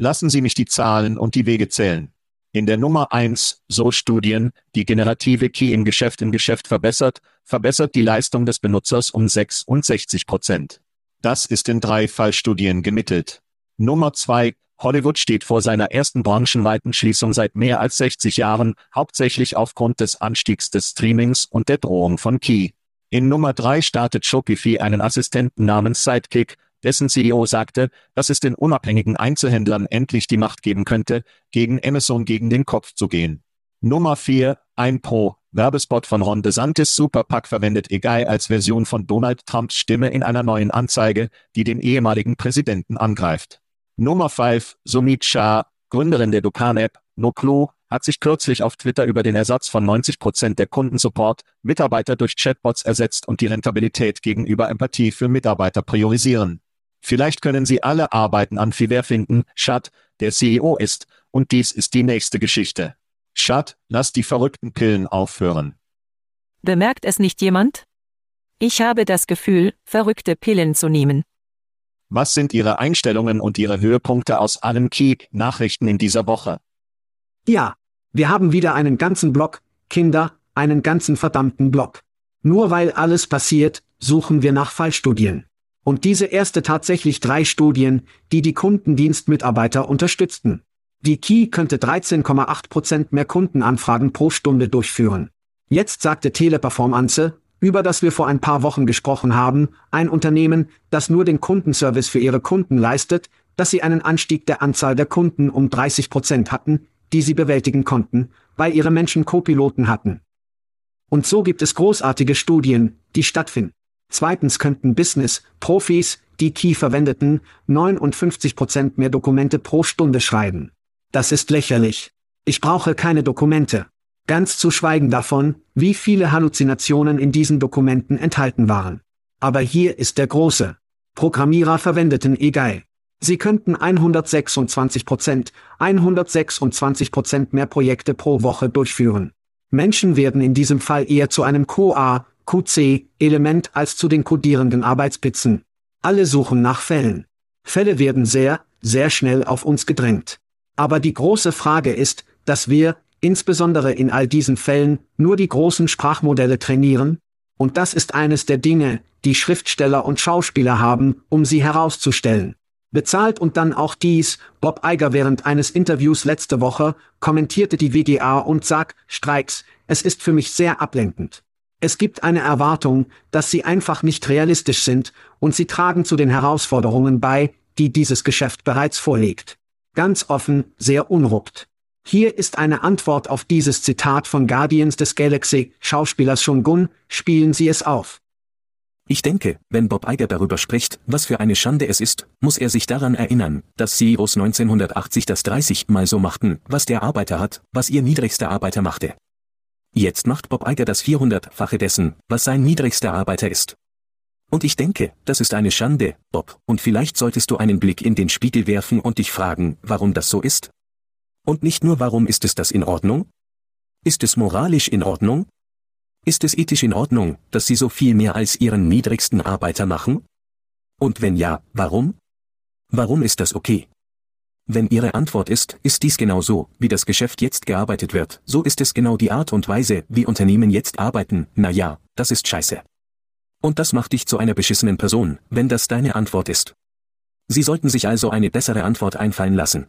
B: Lassen Sie mich die Zahlen und die Wege zählen. In der Nummer 1, so Studien, die generative Key im Geschäft im Geschäft verbessert, verbessert die Leistung des Benutzers um 66 Prozent. Das ist in drei Fallstudien gemittelt. Nummer 2, Hollywood steht vor seiner ersten branchenweiten Schließung seit mehr als 60 Jahren, hauptsächlich aufgrund des Anstiegs des Streamings und der Drohung von Key. In Nummer 3 startet Shopify einen Assistenten namens Sidekick, dessen CEO sagte, dass es den unabhängigen Einzelhändlern endlich die Macht geben könnte, gegen Amazon gegen den Kopf zu gehen. Nummer 4, ein Pro, Werbespot von Ron DeSantis Superpack verwendet Egai als Version von Donald Trumps Stimme in einer neuen Anzeige, die den ehemaligen Präsidenten angreift. Nummer 5, Sumit Shah, Gründerin der Dukan-App, Noclo, hat sich kürzlich auf Twitter über den Ersatz von 90% der Kundensupport, Mitarbeiter durch Chatbots ersetzt und die Rentabilität gegenüber Empathie für Mitarbeiter priorisieren. Vielleicht können Sie alle Arbeiten an Fiverr finden, Schat, der CEO ist, und dies ist die nächste Geschichte. Schat, lass die verrückten Pillen aufhören.
D: Bemerkt es nicht jemand? Ich habe das Gefühl, verrückte Pillen zu nehmen.
B: Was sind Ihre Einstellungen und Ihre Höhepunkte aus allen Key-Nachrichten in dieser Woche?
C: ja. Wir haben wieder einen ganzen Block, Kinder, einen ganzen verdammten Block. Nur weil alles passiert, suchen wir nach Fallstudien. Und diese erste tatsächlich drei Studien, die die Kundendienstmitarbeiter unterstützten. Die Key könnte 13,8% mehr Kundenanfragen pro Stunde durchführen. Jetzt sagte Teleperformance, über das wir vor ein paar Wochen gesprochen haben, ein Unternehmen, das nur den Kundenservice für ihre Kunden leistet, dass sie einen Anstieg der Anzahl der Kunden um 30% hatten, die sie bewältigen konnten, weil ihre Menschen Co-Piloten hatten. Und so gibt es großartige Studien, die stattfinden. Zweitens könnten Business-Profis, die Key verwendeten, 59% mehr Dokumente pro Stunde schreiben. Das ist lächerlich. Ich brauche keine Dokumente. Ganz zu schweigen davon, wie viele Halluzinationen in diesen Dokumenten enthalten waren. Aber hier ist der große. Programmierer verwendeten eGai. Sie könnten 126 Prozent, 126 Prozent mehr Projekte pro Woche durchführen. Menschen werden in diesem Fall eher zu einem QA, QC-Element als zu den kodierenden Arbeitspitzen. Alle suchen nach Fällen. Fälle werden sehr, sehr schnell auf uns gedrängt. Aber die große Frage ist, dass wir, insbesondere in all diesen Fällen, nur die großen Sprachmodelle trainieren? Und das ist eines der Dinge, die Schriftsteller und Schauspieler haben, um sie herauszustellen. Bezahlt und dann auch dies, Bob Iger während eines Interviews letzte Woche, kommentierte die WGA und sagt, Streiks, es ist für mich sehr ablenkend. Es gibt eine Erwartung, dass sie einfach nicht realistisch sind, und sie tragen zu den Herausforderungen bei, die dieses Geschäft bereits vorlegt. Ganz offen, sehr unruppt. Hier ist eine Antwort auf dieses Zitat von Guardians des Galaxy, Schauspielers Shungun, spielen Sie es auf.
E: Ich denke, wenn Bob Iger darüber spricht, was für eine Schande es ist, muss er sich daran erinnern, dass CEOs 1980 das 30 Mal so machten, was der Arbeiter hat, was ihr niedrigster Arbeiter machte. Jetzt macht Bob Iger das 400-fache dessen, was sein niedrigster Arbeiter ist. Und ich denke, das ist eine Schande, Bob, und vielleicht solltest du einen Blick in den Spiegel werfen und dich fragen, warum das so ist? Und nicht nur warum ist es das in Ordnung? Ist es moralisch in Ordnung? Ist es ethisch in Ordnung, dass Sie so viel mehr als Ihren niedrigsten Arbeiter machen? Und wenn ja, warum? Warum ist das okay? Wenn Ihre Antwort ist, ist dies genau so, wie das Geschäft jetzt gearbeitet wird, so ist es genau die Art und Weise, wie Unternehmen jetzt arbeiten, na ja, das ist scheiße. Und das macht dich zu einer beschissenen Person, wenn das deine Antwort ist. Sie sollten sich also eine bessere Antwort einfallen lassen.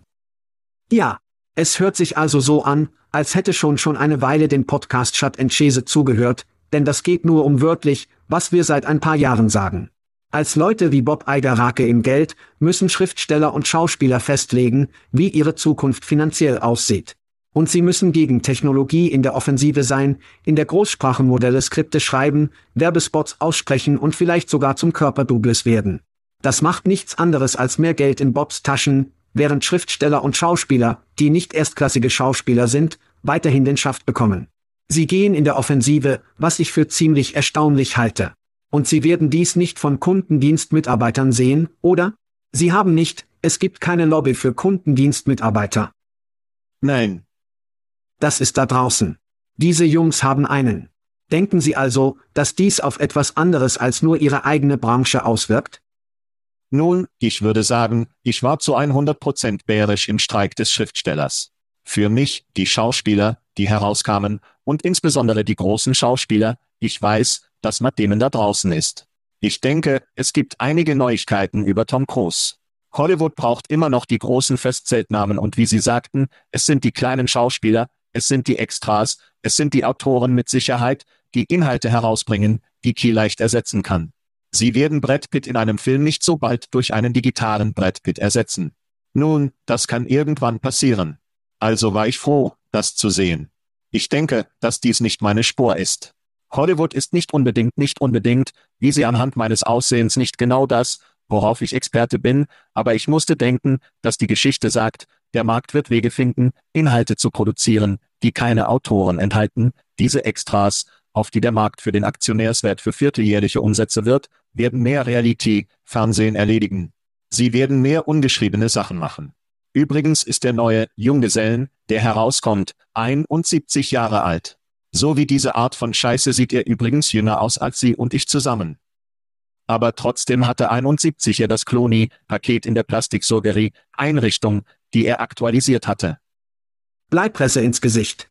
C: Ja, es hört sich also so an, als hätte schon schon eine Weile den Podcast Chat Chese zugehört, denn das geht nur um wörtlich, was wir seit ein paar Jahren sagen. Als Leute wie Bob Iger rake im Geld, müssen Schriftsteller und Schauspieler festlegen, wie ihre Zukunft finanziell aussieht. Und sie müssen gegen Technologie in der Offensive sein, in der Großsprachenmodelle Skripte schreiben, Werbespots aussprechen und vielleicht sogar zum Körperdoubles werden. Das macht nichts anderes als mehr Geld in Bobs Taschen, während Schriftsteller und Schauspieler, die nicht erstklassige Schauspieler sind, weiterhin den Schaft bekommen. Sie gehen in der Offensive, was ich für ziemlich erstaunlich halte. Und Sie werden dies nicht von Kundendienstmitarbeitern sehen, oder? Sie haben nicht, es gibt keine Lobby für Kundendienstmitarbeiter.
B: Nein.
C: Das ist da draußen. Diese Jungs haben einen. Denken Sie also, dass dies auf etwas anderes als nur Ihre eigene Branche auswirkt?
B: Nun, ich würde sagen, ich war zu 100% bärisch im Streik des Schriftstellers. Für mich, die Schauspieler, die herauskamen, und insbesondere die großen Schauspieler, ich weiß, dass Matt Damon da draußen ist. Ich denke, es gibt einige Neuigkeiten über Tom Cruise. Hollywood braucht immer noch die großen Festzeltnamen und wie Sie sagten, es sind die kleinen Schauspieler, es sind die Extras, es sind die Autoren mit Sicherheit, die Inhalte herausbringen, die Key leicht ersetzen kann. Sie werden Brett Pitt in einem Film nicht so bald durch einen digitalen Brett Pitt ersetzen. Nun, das kann irgendwann passieren. Also war ich froh, das zu sehen. Ich denke, dass dies nicht meine Spur ist. Hollywood ist nicht unbedingt nicht unbedingt, wie sie anhand meines Aussehens nicht genau das, worauf ich Experte bin, aber ich musste denken, dass die Geschichte sagt, der Markt wird Wege finden, Inhalte zu produzieren, die keine Autoren enthalten, diese Extras, auf die der Markt für den Aktionärswert für vierteljährliche Umsätze wird, werden mehr Reality, Fernsehen erledigen. Sie werden mehr ungeschriebene Sachen machen. Übrigens ist der neue Junggesellen, der herauskommt, 71 Jahre alt. So wie diese Art von Scheiße sieht er übrigens jünger aus als Sie und ich zusammen. Aber trotzdem hatte 71 er das Cloni-Paket in der Plastiksurgerie-Einrichtung, die er aktualisiert hatte.
C: Bleipresse ins Gesicht.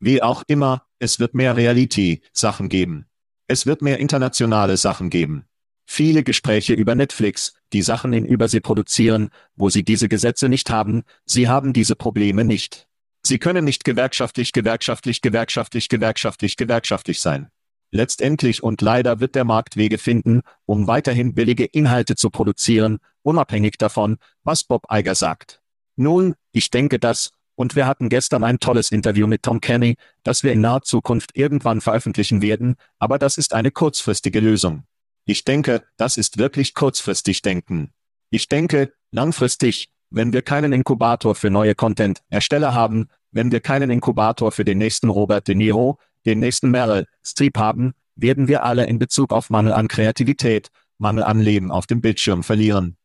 B: Wie auch immer, es wird mehr Reality-Sachen geben. Es wird mehr internationale Sachen geben. Viele Gespräche über Netflix, die Sachen in Übersee produzieren, wo sie diese Gesetze nicht haben, sie haben diese Probleme nicht. Sie können nicht gewerkschaftlich, gewerkschaftlich, gewerkschaftlich, gewerkschaftlich, gewerkschaftlich sein. Letztendlich und leider wird der Markt Wege finden, um weiterhin billige Inhalte zu produzieren, unabhängig davon, was Bob Iger sagt. Nun, ich denke dass, und wir hatten gestern ein tolles Interview mit Tom Kenny, das wir in naher Zukunft irgendwann veröffentlichen werden, aber das ist eine kurzfristige Lösung. Ich denke, das ist wirklich kurzfristig denken. Ich denke, langfristig, wenn wir keinen Inkubator für neue Content-Ersteller haben, wenn wir keinen Inkubator für den nächsten Robert De Niro, den nächsten Meryl Streep haben, werden wir alle in Bezug auf Mangel an Kreativität, Mangel an Leben auf dem Bildschirm verlieren.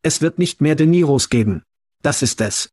C: Es wird nicht mehr De Niros geben. Das ist es.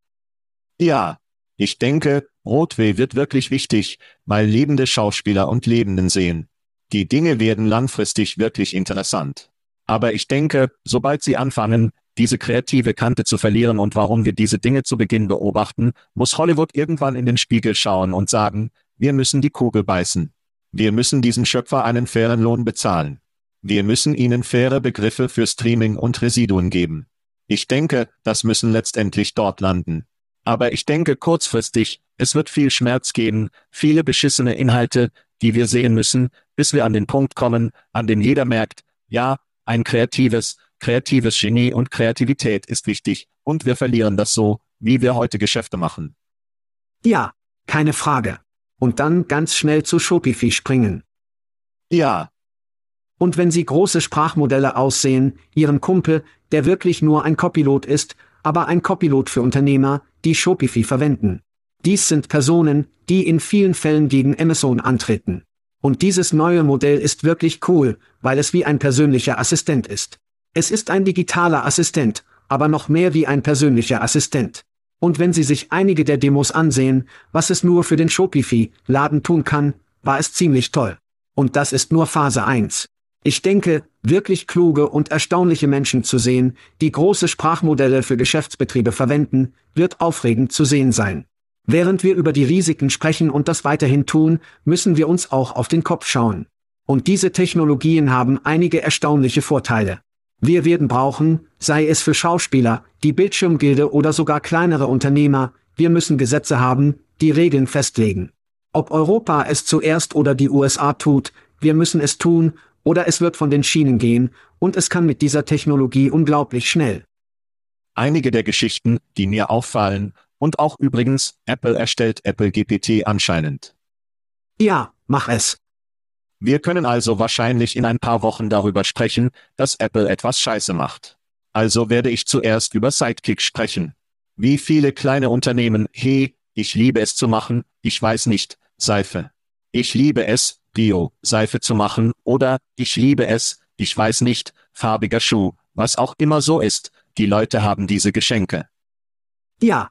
B: Ja, ich denke, Broadway wird wirklich wichtig, weil lebende Schauspieler und Lebenden sehen. Die Dinge werden langfristig wirklich interessant. Aber ich denke, sobald sie anfangen, diese kreative Kante zu verlieren und warum wir diese Dinge zu Beginn beobachten, muss Hollywood irgendwann in den Spiegel schauen und sagen, wir müssen die Kugel beißen. Wir müssen diesen Schöpfer einen fairen Lohn bezahlen. Wir müssen ihnen faire Begriffe für Streaming und Residuen geben. Ich denke, das müssen letztendlich dort landen. Aber ich denke kurzfristig, es wird viel Schmerz geben, viele beschissene Inhalte, die wir sehen müssen, bis wir an den Punkt kommen, an dem jeder merkt, ja, ein kreatives, kreatives Genie und Kreativität ist wichtig, und wir verlieren das so, wie wir heute Geschäfte machen.
C: Ja, keine Frage. Und dann ganz schnell zu Shopify springen.
B: Ja,
C: Und wenn Sie große Sprachmodelle aussehen, Ihren Kumpel, der wirklich nur ein Copilot ist, aber ein Copilot für Unternehmer, die Shopify verwenden. Dies sind Personen, die in vielen Fällen gegen Amazon antreten. Und dieses neue Modell ist wirklich cool, weil es wie ein persönlicher Assistent ist. Es ist ein digitaler Assistent, aber noch mehr wie ein persönlicher Assistent. Und wenn Sie sich einige der Demos ansehen, was es nur für den Shopify-Laden tun kann, war es ziemlich toll. Und das ist nur Phase 1. Ich denke, wirklich kluge und erstaunliche Menschen zu sehen, die große Sprachmodelle für Geschäftsbetriebe verwenden, wird aufregend zu sehen sein. Während wir über die Risiken sprechen und das weiterhin tun, müssen wir uns auch auf den Kopf schauen. Und diese Technologien haben einige erstaunliche Vorteile. Wir werden brauchen, sei es für Schauspieler, die Bildschirmgilde oder sogar kleinere Unternehmer, wir müssen Gesetze haben, die Regeln festlegen. Ob Europa es zuerst oder die USA tut, wir müssen es tun, oder es wird von den Schienen gehen, und es kann mit dieser Technologie unglaublich schnell.
B: einige der Geschichten, die mir auffallen, und auch übrigens, Apple erstellt Apple GPT anscheinend.
C: Ja, mach es.
B: Wir können also wahrscheinlich in ein paar Wochen darüber sprechen, dass Apple etwas Scheiße macht. Also werde ich zuerst über Sidekick sprechen. Wie viele kleine Unternehmen, hey, ich liebe es zu machen, ich weiß nicht, Seife. Ich liebe es, Bio, Seife zu machen, oder, ich liebe es, ich weiß nicht, farbiger Schuh, was auch immer so ist, die Leute haben diese Geschenke.
C: Ja,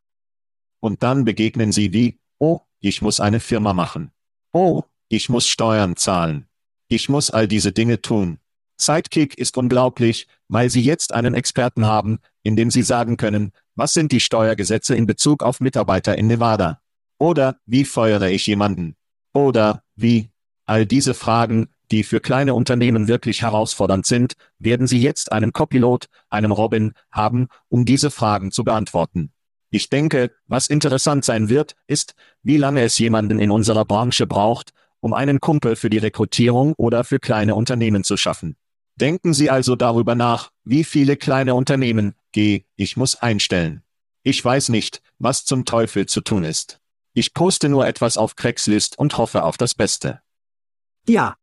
B: Und dann begegnen sie wie, oh, ich muss eine Firma machen. Oh, ich muss Steuern zahlen. Ich muss all diese Dinge tun. Sidekick ist unglaublich, weil sie jetzt einen Experten haben, in dem sie sagen können, was sind die Steuergesetze in Bezug auf Mitarbeiter in Nevada? Oder wie feuere ich jemanden? Oder wie? All diese Fragen, die für kleine Unternehmen wirklich herausfordernd sind, werden sie jetzt einen Copilot, einem Robin, haben, um diese Fragen zu beantworten. Ich denke, was interessant sein wird, ist, wie lange es jemanden in unserer Branche braucht, um einen Kumpel für die Rekrutierung oder für kleine Unternehmen zu schaffen. Denken Sie also darüber nach, wie viele kleine Unternehmen, G, ich muss einstellen. Ich weiß nicht, was zum Teufel zu tun ist. Ich poste nur etwas auf Craigslist und hoffe auf das Beste.
C: ja,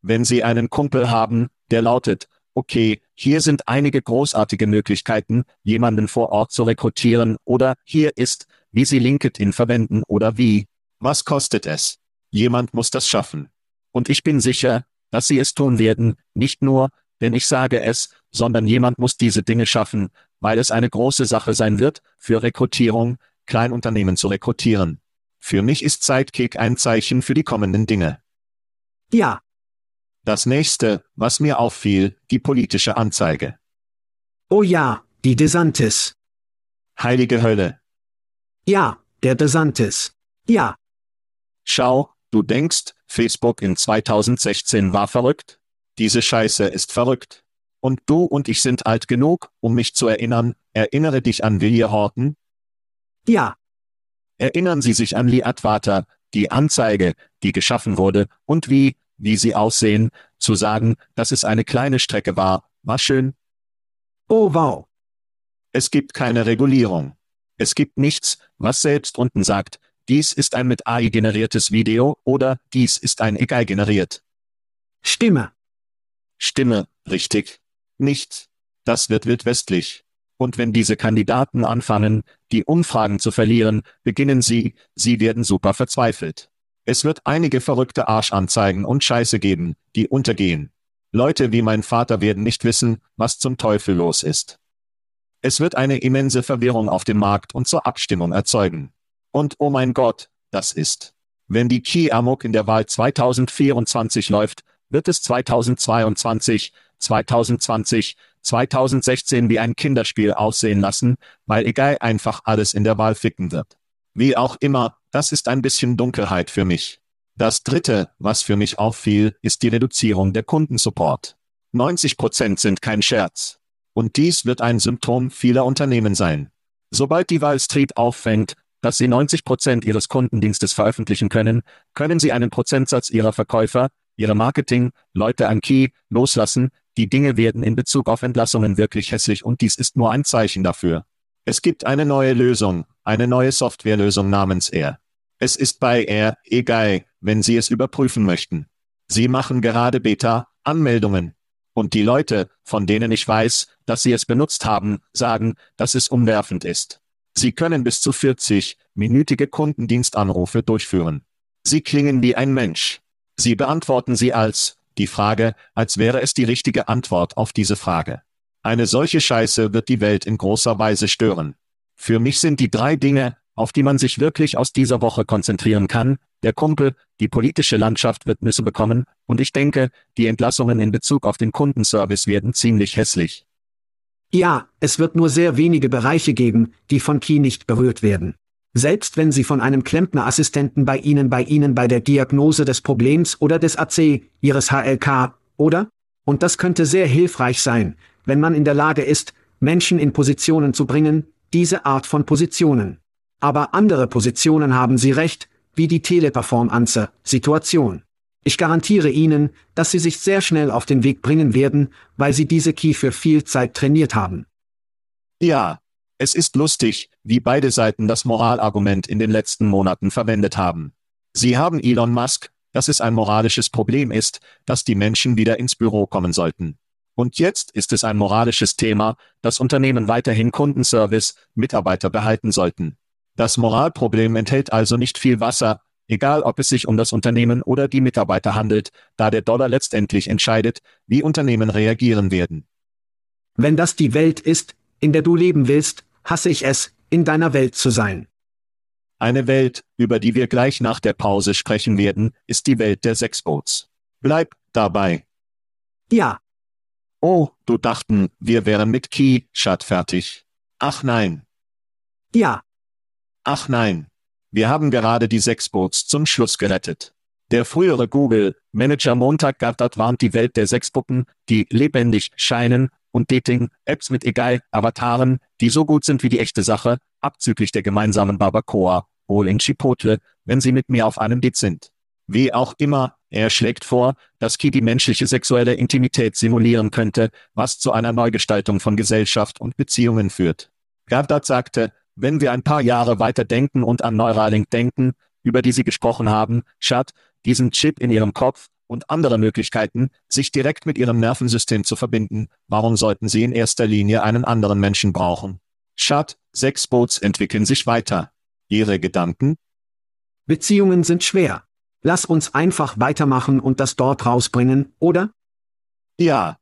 B: Wenn Sie einen Kumpel haben, der lautet, okay, hier sind einige großartige Möglichkeiten, jemanden vor Ort zu rekrutieren oder hier ist, wie Sie LinkedIn verwenden oder wie. Was kostet es? Jemand muss das schaffen. Und ich bin sicher, dass Sie es tun werden, nicht nur, denn ich sage es, sondern jemand muss diese Dinge schaffen, weil es eine große Sache sein wird, für Rekrutierung, Kleinunternehmen zu rekrutieren. Für mich ist Sidekick ein Zeichen für die kommenden Dinge.
C: ja,
B: Das nächste, was mir auffiel, die politische Anzeige.
C: oh ja, die DeSantis.
B: Heilige Hölle.
C: Ja, der DeSantis. Ja,
B: Schau, du denkst, Facebook in 2016 war verrückt? Diese Scheiße ist verrückt. Und du und ich sind alt genug, um mich zu erinnern, erinnere dich an Willie Horton?
C: Ja,
B: Erinnern Sie sich an Lee Atwater, die Anzeige, die geschaffen wurde, und wie, wie sie aussehen, zu sagen, dass es eine kleine Strecke war, war schön?
C: oh wow.
B: Es gibt keine Regulierung. Es gibt nichts, was selbst unten sagt, dies ist ein mit AI generiertes Video oder dies ist ein AI generiert.
C: Stimme.
B: Stimme, richtig. Nicht. Das wird wildwestlich. Und wenn diese Kandidaten anfangen, die Umfragen zu verlieren, beginnen sie, sie werden super verzweifelt. Es wird einige verrückte Arschanzeigen und Scheiße geben, die untergehen. Leute wie mein Vater werden nicht wissen, was zum Teufel los ist. Es wird eine immense Verwirrung auf dem Markt und zur Abstimmung erzeugen. Und oh mein Gott, das ist. Wenn die Key Amok in der Wahl 2024 läuft, wird es 2022, 2020, 2016 wie ein Kinderspiel aussehen lassen, weil egal einfach alles in der Wahl ficken wird. Wie auch immer, das ist ein bisschen Dunkelheit für mich. Das dritte, was für mich auffiel, ist die Reduzierung der Kundensupport. 90 Prozent sind kein Scherz. Und dies wird ein Symptom vieler Unternehmen sein. Sobald die Wall Street auffängt, dass Sie 90 Prozent Ihres Kundendienstes veröffentlichen können, können Sie einen Prozentsatz Ihrer Verkäufer, Ihre Marketing, Leute an Key, loslassen, die Dinge werden in Bezug auf Entlassungen wirklich hässlich und dies ist nur ein Zeichen dafür. Es gibt eine neue Lösung, eine neue Softwarelösung namens Air. Es ist bei Air, egal, wenn Sie es überprüfen möchten. Sie machen gerade Beta-Anmeldungen. Und die Leute, von denen ich weiß, dass sie es benutzt haben, sagen, dass es umwerfend ist. Sie können bis zu 40-minütige Kundendienstanrufe durchführen. Sie klingen wie ein Mensch. Sie beantworten sie als, die Frage, als wäre es die richtige Antwort auf diese Frage. Eine solche Scheiße wird die Welt in großer Weise stören. Für mich sind die drei Dinge, auf die man sich wirklich aus dieser Woche konzentrieren kann, der Kumpel, die politische Landschaft wird Nüsse bekommen, und ich denke, die Entlassungen in Bezug auf den Kundenservice werden ziemlich hässlich.
C: Ja, es wird nur sehr wenige Bereiche geben, die von Key nicht berührt werden. Selbst wenn Sie von einem Klempnerassistenten bei Ihnen bei Ihnen bei der Diagnose des Problems oder des AC, Ihres HLK, oder? Und das könnte sehr hilfreich sein, wenn man in der Lage ist, Menschen in Positionen zu bringen, diese Art von Positionen. Aber andere Positionen haben Sie recht, wie die Teleperformance-Situation. Ich garantiere Ihnen, dass Sie sich sehr schnell auf den Weg bringen werden, weil Sie diese Key für viel Zeit trainiert haben.
B: Ja, es ist lustig, wie beide Seiten das Moralargument in den letzten Monaten verwendet haben. Sie haben Elon Musk, dass es ein moralisches Problem ist, dass die Menschen wieder ins Büro kommen sollten. Und jetzt ist es ein moralisches Thema, dass Unternehmen weiterhin Kundenservice, Mitarbeiter behalten sollten. Das Moralproblem enthält also nicht viel Wasser, egal ob es sich um das Unternehmen oder die Mitarbeiter handelt, da der Dollar letztendlich entscheidet, wie Unternehmen reagieren werden.
C: Wenn das die Welt ist, in der du leben willst, hasse ich es, in deiner Welt zu sein.
B: Eine Welt, über die wir gleich nach der Pause sprechen werden, ist die Welt der Sexboats. Bleib dabei.
C: Ja.
B: Oh, du dachten, wir wären mit Key, Shut fertig. Ach nein.
C: Ja.
B: Ach nein. Wir haben gerade die Sexboats zum Schluss gerettet. Der frühere Google-Manager Montag Gattard warnt die Welt der Sexpuppen, die lebendig scheinen, und Dating-Apps mit egal Avataren, die so gut sind wie die echte Sache, abzüglich der gemeinsamen Barbacoa, wohl in Chipotle, wenn sie mit mir auf einem Date sind. Wie auch immer, er schlägt vor, dass Key die menschliche sexuelle Intimität simulieren könnte, was zu einer Neugestaltung von Gesellschaft und Beziehungen führt. Gavdat sagte, wenn wir ein paar Jahre weiter denken und an Neuralink denken, über die Sie gesprochen haben, Chad, diesen Chip in Ihrem Kopf, und andere Möglichkeiten, sich direkt mit ihrem Nervensystem zu verbinden, warum sollten sie in erster Linie einen anderen Menschen brauchen? Schad, sechs Boots entwickeln sich weiter. Ihre Gedanken?
C: Beziehungen sind schwer. Lass uns einfach weitermachen und das dort rausbringen, oder?
B: Ja.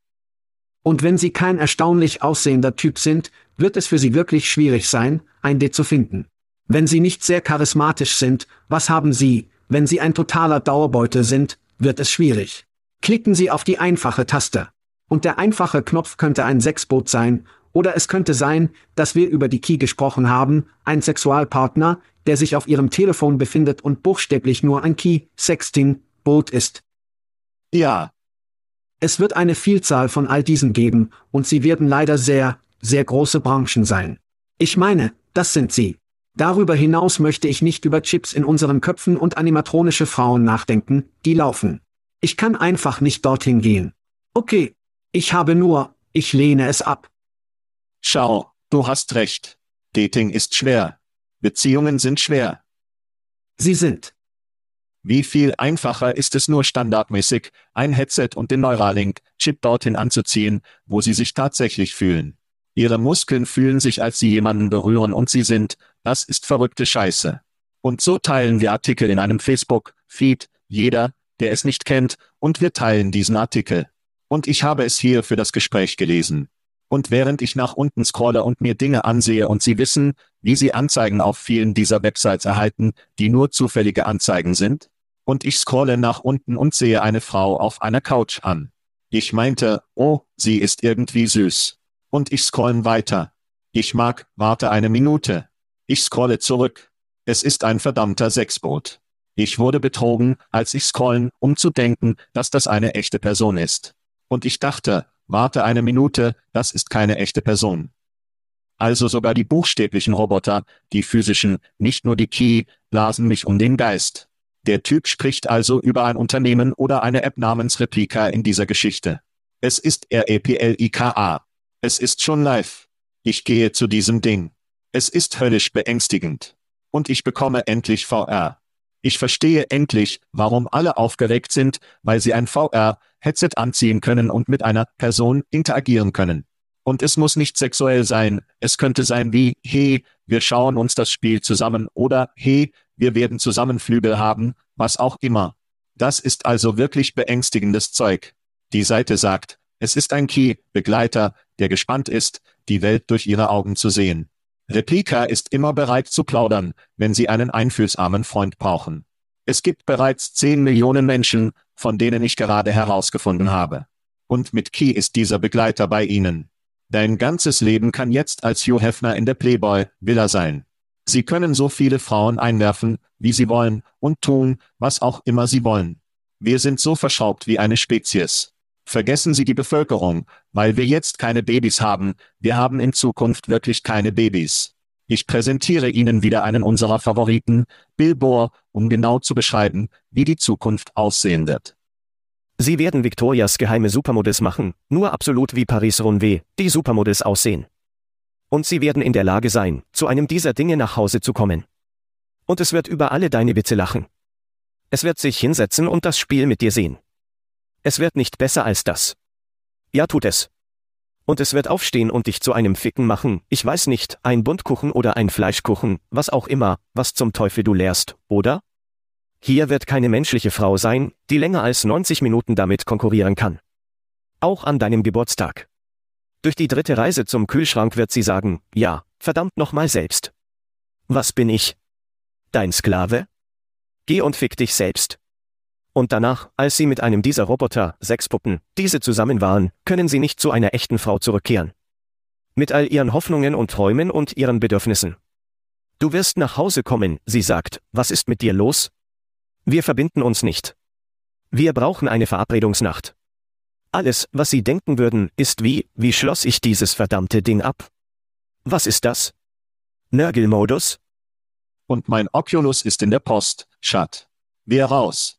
C: Und wenn Sie kein erstaunlich aussehender Typ sind, wird es für Sie wirklich schwierig sein, ein D zu finden. Wenn Sie nicht sehr charismatisch sind, was haben Sie, wenn Sie ein totaler Dauerbeutel sind, wird es schwierig. Klicken Sie auf die einfache Taste. Und der einfache Knopf könnte ein Sexboot sein, oder es könnte sein, dass wir über die Key gesprochen haben, ein Sexualpartner, der sich auf Ihrem Telefon befindet und buchstäblich nur ein Key, Sexting, Boot ist.
B: Ja.
C: Es wird eine Vielzahl von all diesen geben, und sie werden leider sehr, sehr große Branchen sein. Ich meine, das sind sie. Darüber hinaus möchte ich nicht über Chips in unseren Köpfen und animatronische Frauen nachdenken, die laufen. Ich kann einfach nicht dorthin gehen. Okay. Ich habe nur, ich lehne es ab.
B: Schau, du hast recht. Dating ist schwer. Beziehungen sind schwer.
C: Sie sind.
B: Wie viel einfacher ist es nur standardmäßig, ein Headset und den Neuralink-Chip dorthin anzuziehen, wo sie sich tatsächlich fühlen. Ihre Muskeln fühlen sich, als sie jemanden berühren und sie sind, das ist verrückte Scheiße. Und so teilen wir Artikel in einem Facebook-Feed, jeder, der es nicht kennt, und wir teilen diesen Artikel. Und ich habe es hier für das Gespräch gelesen. Und während ich nach unten scrolle und mir Dinge ansehe und Sie wissen, wie Sie Anzeigen auf vielen dieser Websites erhalten, die nur zufällige Anzeigen sind? Und ich scrolle nach unten und sehe eine Frau auf einer Couch an. Ich meinte, oh, sie ist irgendwie süß. Und ich scrollen weiter. Ich mag, warte eine Minute. Ich scrolle zurück. Es ist ein verdammter Sexboot. Ich wurde betrogen, als ich scrollen, um zu denken, dass das eine echte Person ist. Und ich dachte, warte eine Minute, das ist keine echte Person. Also sogar die buchstäblichen Roboter, die physischen, nicht nur die Key, blasen mich um den Geist. Der Typ spricht also über ein Unternehmen oder eine App namens Replika in dieser Geschichte. Es ist R-E-P-L-I-K-A. Es ist schon live. Ich gehe zu diesem Ding. Es ist höllisch beängstigend. Und ich bekomme endlich VR. Ich verstehe endlich, warum alle aufgeregt sind, weil sie ein VR-Headset anziehen können und mit einer Person interagieren können. Und es muss nicht sexuell sein, es könnte sein wie, hey, wir schauen uns das Spiel zusammen oder, hey, wir werden zusammen Flügel haben, was auch immer. Das ist also wirklich beängstigendes Zeug. Die Seite sagt, es ist ein Key-Begleiter, der gespannt ist, die Welt durch ihre Augen zu sehen. Replika ist immer bereit zu plaudern, wenn sie einen einfühlsamen Freund brauchen. Es gibt bereits 10 Millionen Menschen, von denen ich gerade herausgefunden habe. Und mit Key ist dieser Begleiter bei ihnen. Dein ganzes Leben kann jetzt als Hugh Hefner in der Playboy Villa sein. Sie können so viele Frauen einwerfen, wie sie wollen, und tun, was auch immer sie wollen. Wir sind so verschraubt wie eine Spezies. Vergessen Sie die Bevölkerung, weil wir jetzt keine Babys haben, wir haben in Zukunft wirklich keine Babys. Ich präsentiere Ihnen wieder einen unserer Favoriten, Bill Bohr, um genau zu beschreiben, wie die Zukunft aussehen wird.
E: Sie werden Victorias geheime Supermodels machen, nur absolut wie Paris Runway, die Supermodels aussehen. Und sie werden in der Lage sein, zu einem dieser Dinge nach Hause zu kommen. Und es wird über alle deine Witze lachen. Es wird sich hinsetzen und das Spiel mit dir sehen. Es wird nicht besser als das. Ja, tut es. Und es wird aufstehen und dich zu einem Ficken machen, ich weiß nicht, ein Buntkuchen oder ein Fleischkuchen, was auch immer, was zum Teufel du lehrst, oder? Hier wird keine menschliche Frau sein, die länger als 90 Minuten damit konkurrieren kann. Auch an deinem Geburtstag. Durch die dritte Reise zum Kühlschrank wird sie sagen, ja, verdammt nochmal selbst. Was bin ich? Dein Sklave? Geh und fick dich selbst. Und danach, als sie mit einem dieser Roboter, Sexpuppen, diese zusammen waren, können sie nicht zu einer echten Frau zurückkehren. Mit all ihren Hoffnungen und Träumen und ihren Bedürfnissen. Du wirst nach Hause kommen, sie sagt, was ist mit dir los? Wir verbinden uns nicht. Wir brauchen eine Verabredungsnacht. Alles, was Sie denken würden, ist wie, wie schloss ich dieses verdammte Ding ab? Was ist das? Nörgelmodus?
B: Und mein Oculus ist in der Post, Schat. Wir raus.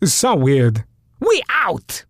F: It's so weird. We out!